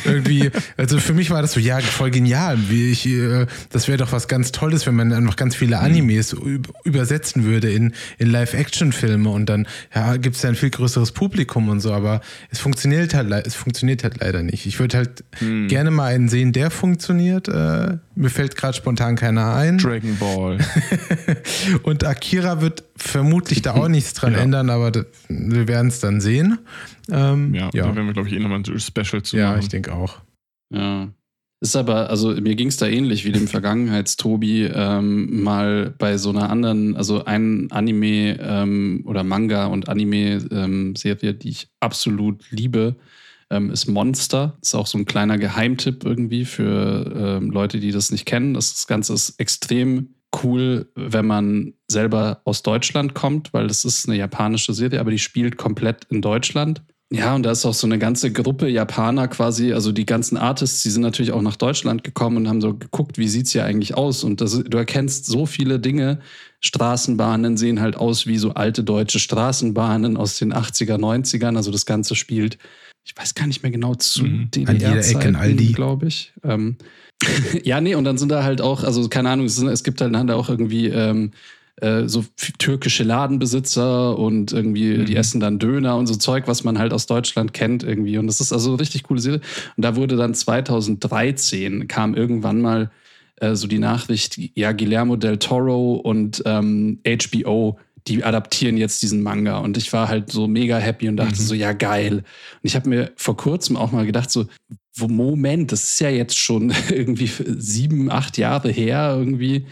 irgendwie, also für mich war das so, ja, voll genial. Wie ich, äh, das wäre doch was ganz Tolles, wenn man einfach ganz viele Animes üb- übersetzen würde in, in Live-Action-Filme und dann ja, gibt es ja ein viel größeres Publikum und so, aber es funktioniert halt, es funktioniert halt leider nicht. Ich würde halt Hm. gerne mal einen sehen, der funktioniert. Äh, mir fällt gerade spontan keiner ein. Dragon Ball. Und Akira wird vermutlich da auch nichts dran Ja. ändern, aber das, wir werden es dann sehen. Ähm, Ja, ja, da werden wir, glaube ich, eh nochmal ein Special zu ja machen. ich denke auch. Ja. Ist aber, also mir ging es da ähnlich wie dem Vergangenheitstobi ähm, mal bei so einer anderen, also ein Anime ähm, oder Manga und Anime-Serie, die ich absolut liebe, ähm, ist Monster. Ist auch so ein kleiner Geheimtipp irgendwie für ähm, Leute, die das nicht kennen. Das, Ganze ist extrem cool, wenn man selber aus Deutschland kommt, weil das ist eine japanische Serie, aber die spielt komplett in Deutschland. Ja, und da ist auch so eine ganze Gruppe Japaner quasi, also die ganzen Artists, die sind natürlich auch nach Deutschland gekommen und haben so geguckt, wie sieht's hier eigentlich aus? Und das, du erkennst so viele Dinge. Straßenbahnen sehen halt aus wie so alte deutsche Straßenbahnen aus den 80er, 90ern. Also das Ganze spielt, ich weiß gar nicht mehr genau, zu Mhm. An jeder Ecke ein Aldi. DDR-Zeiten, glaube ich. Ähm, ja, nee, und dann sind da halt auch, also keine Ahnung, es, sind, es gibt halt dann auch irgendwie ähm, äh, so türkische Ladenbesitzer und irgendwie, mhm. die essen dann Döner und so Zeug, was man halt aus Deutschland kennt irgendwie. Und das ist also eine richtig coole Serie. Und da wurde dann 2013 kam irgendwann mal äh, so die Nachricht, ja, Guillermo del Toro und ähm, HBO die adaptieren jetzt diesen Manga. Und ich war halt so mega happy und dachte mhm. so, ja, geil. Und ich habe mir vor kurzem auch mal gedacht, so, Moment, das ist ja jetzt schon irgendwie sieben, acht Jahre her irgendwie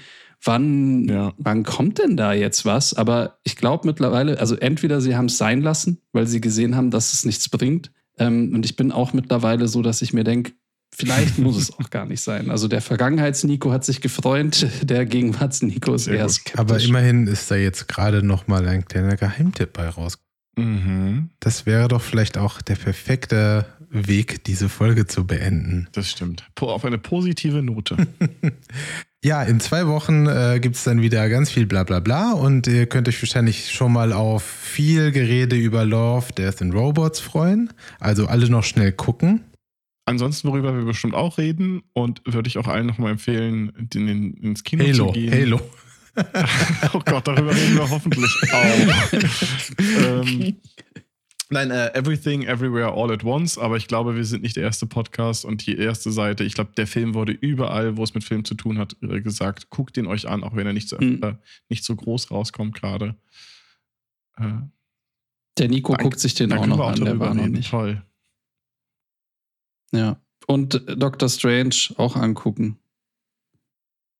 wann, ja. wann kommt denn da jetzt was? Aber ich glaube mittlerweile, also entweder sie haben es sein lassen, weil sie gesehen haben, dass es nichts bringt. Ähm, und ich bin auch mittlerweile so, dass ich mir denke, vielleicht muss es auch gar nicht sein. Also der Vergangenheits-Nico hat sich gefreut, der Gegenwarts-Nico ist eher skeptisch. Aber immerhin ist da jetzt gerade noch mal ein kleiner Geheimtipp bei raus. Mhm. Das wäre doch vielleicht auch der perfekte Weg, diese Folge zu beenden. Das stimmt. Auf eine positive Note. Ja, in zwei Wochen äh, gibt es dann wieder ganz viel Blablabla bla, bla und ihr könnt euch wahrscheinlich schon mal auf viel Gerede über Love, Death and Robots freuen. Also alle noch schnell gucken. Ansonsten, worüber wir bestimmt auch reden und würde ich auch allen nochmal empfehlen, in, in, ins Kino Halo, zu gehen. Halo. oh Gott, darüber reden wir hoffentlich auch. ähm, Nein, uh, Everything, Everywhere, All at Once, aber ich glaube, wir sind nicht der erste Podcast und die erste Seite. Ich glaube, der Film wurde überall, wo es mit Film zu tun hat, äh, gesagt, guckt den euch an, auch wenn er nicht so, mhm. äh, nicht so groß rauskommt gerade. Äh, der Nico Dank, guckt sich den auch noch an, der war noch nicht. Toll. Ja, und Doctor Strange auch angucken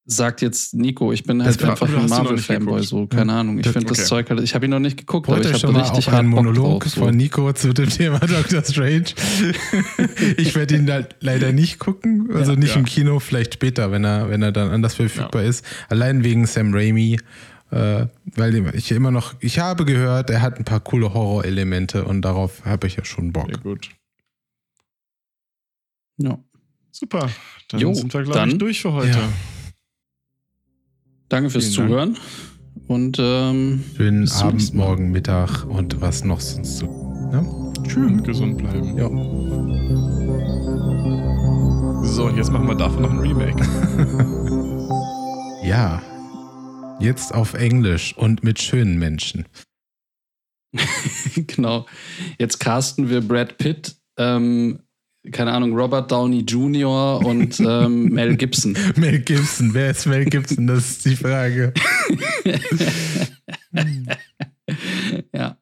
sagt jetzt Nico, ich bin halt einfach ein Marvel-Fanboy, so, keine ja. Ahnung. Ich finde okay. das Zeug halt, ich habe ihn noch nicht geguckt, Wollt aber ich habe richtig hart einen Monolog drauf, so. von Nico zu dem Thema Doctor Strange. ich werde ihn da leider nicht gucken, also ja, nicht ja. im Kino, vielleicht später, wenn er, wenn er dann anders verfügbar ist. Allein wegen Sam Raimi, äh, weil ich immer noch, ich habe gehört, er hat ein paar coole Horrorelemente und darauf habe ich ja schon Bock. Sehr gut. Ja. Super. Dann jo, sind wir, glaube ich, durch für heute. Danke fürs Vielen Zuhören. Dank. Und ähm, schönen Abend, morgen, Mittag und was noch sonst so. Ja? Schön. Gesund bleiben. Ja. So, und jetzt machen wir davon noch ein Remake. ja. Jetzt auf Englisch und mit schönen Menschen. genau. Jetzt casten wir Brad Pitt ähm, keine Ahnung, Robert Downey Jr. und ähm, Mel Gibson. Mel Gibson, wer ist Mel Gibson? Das ist die Frage. ja.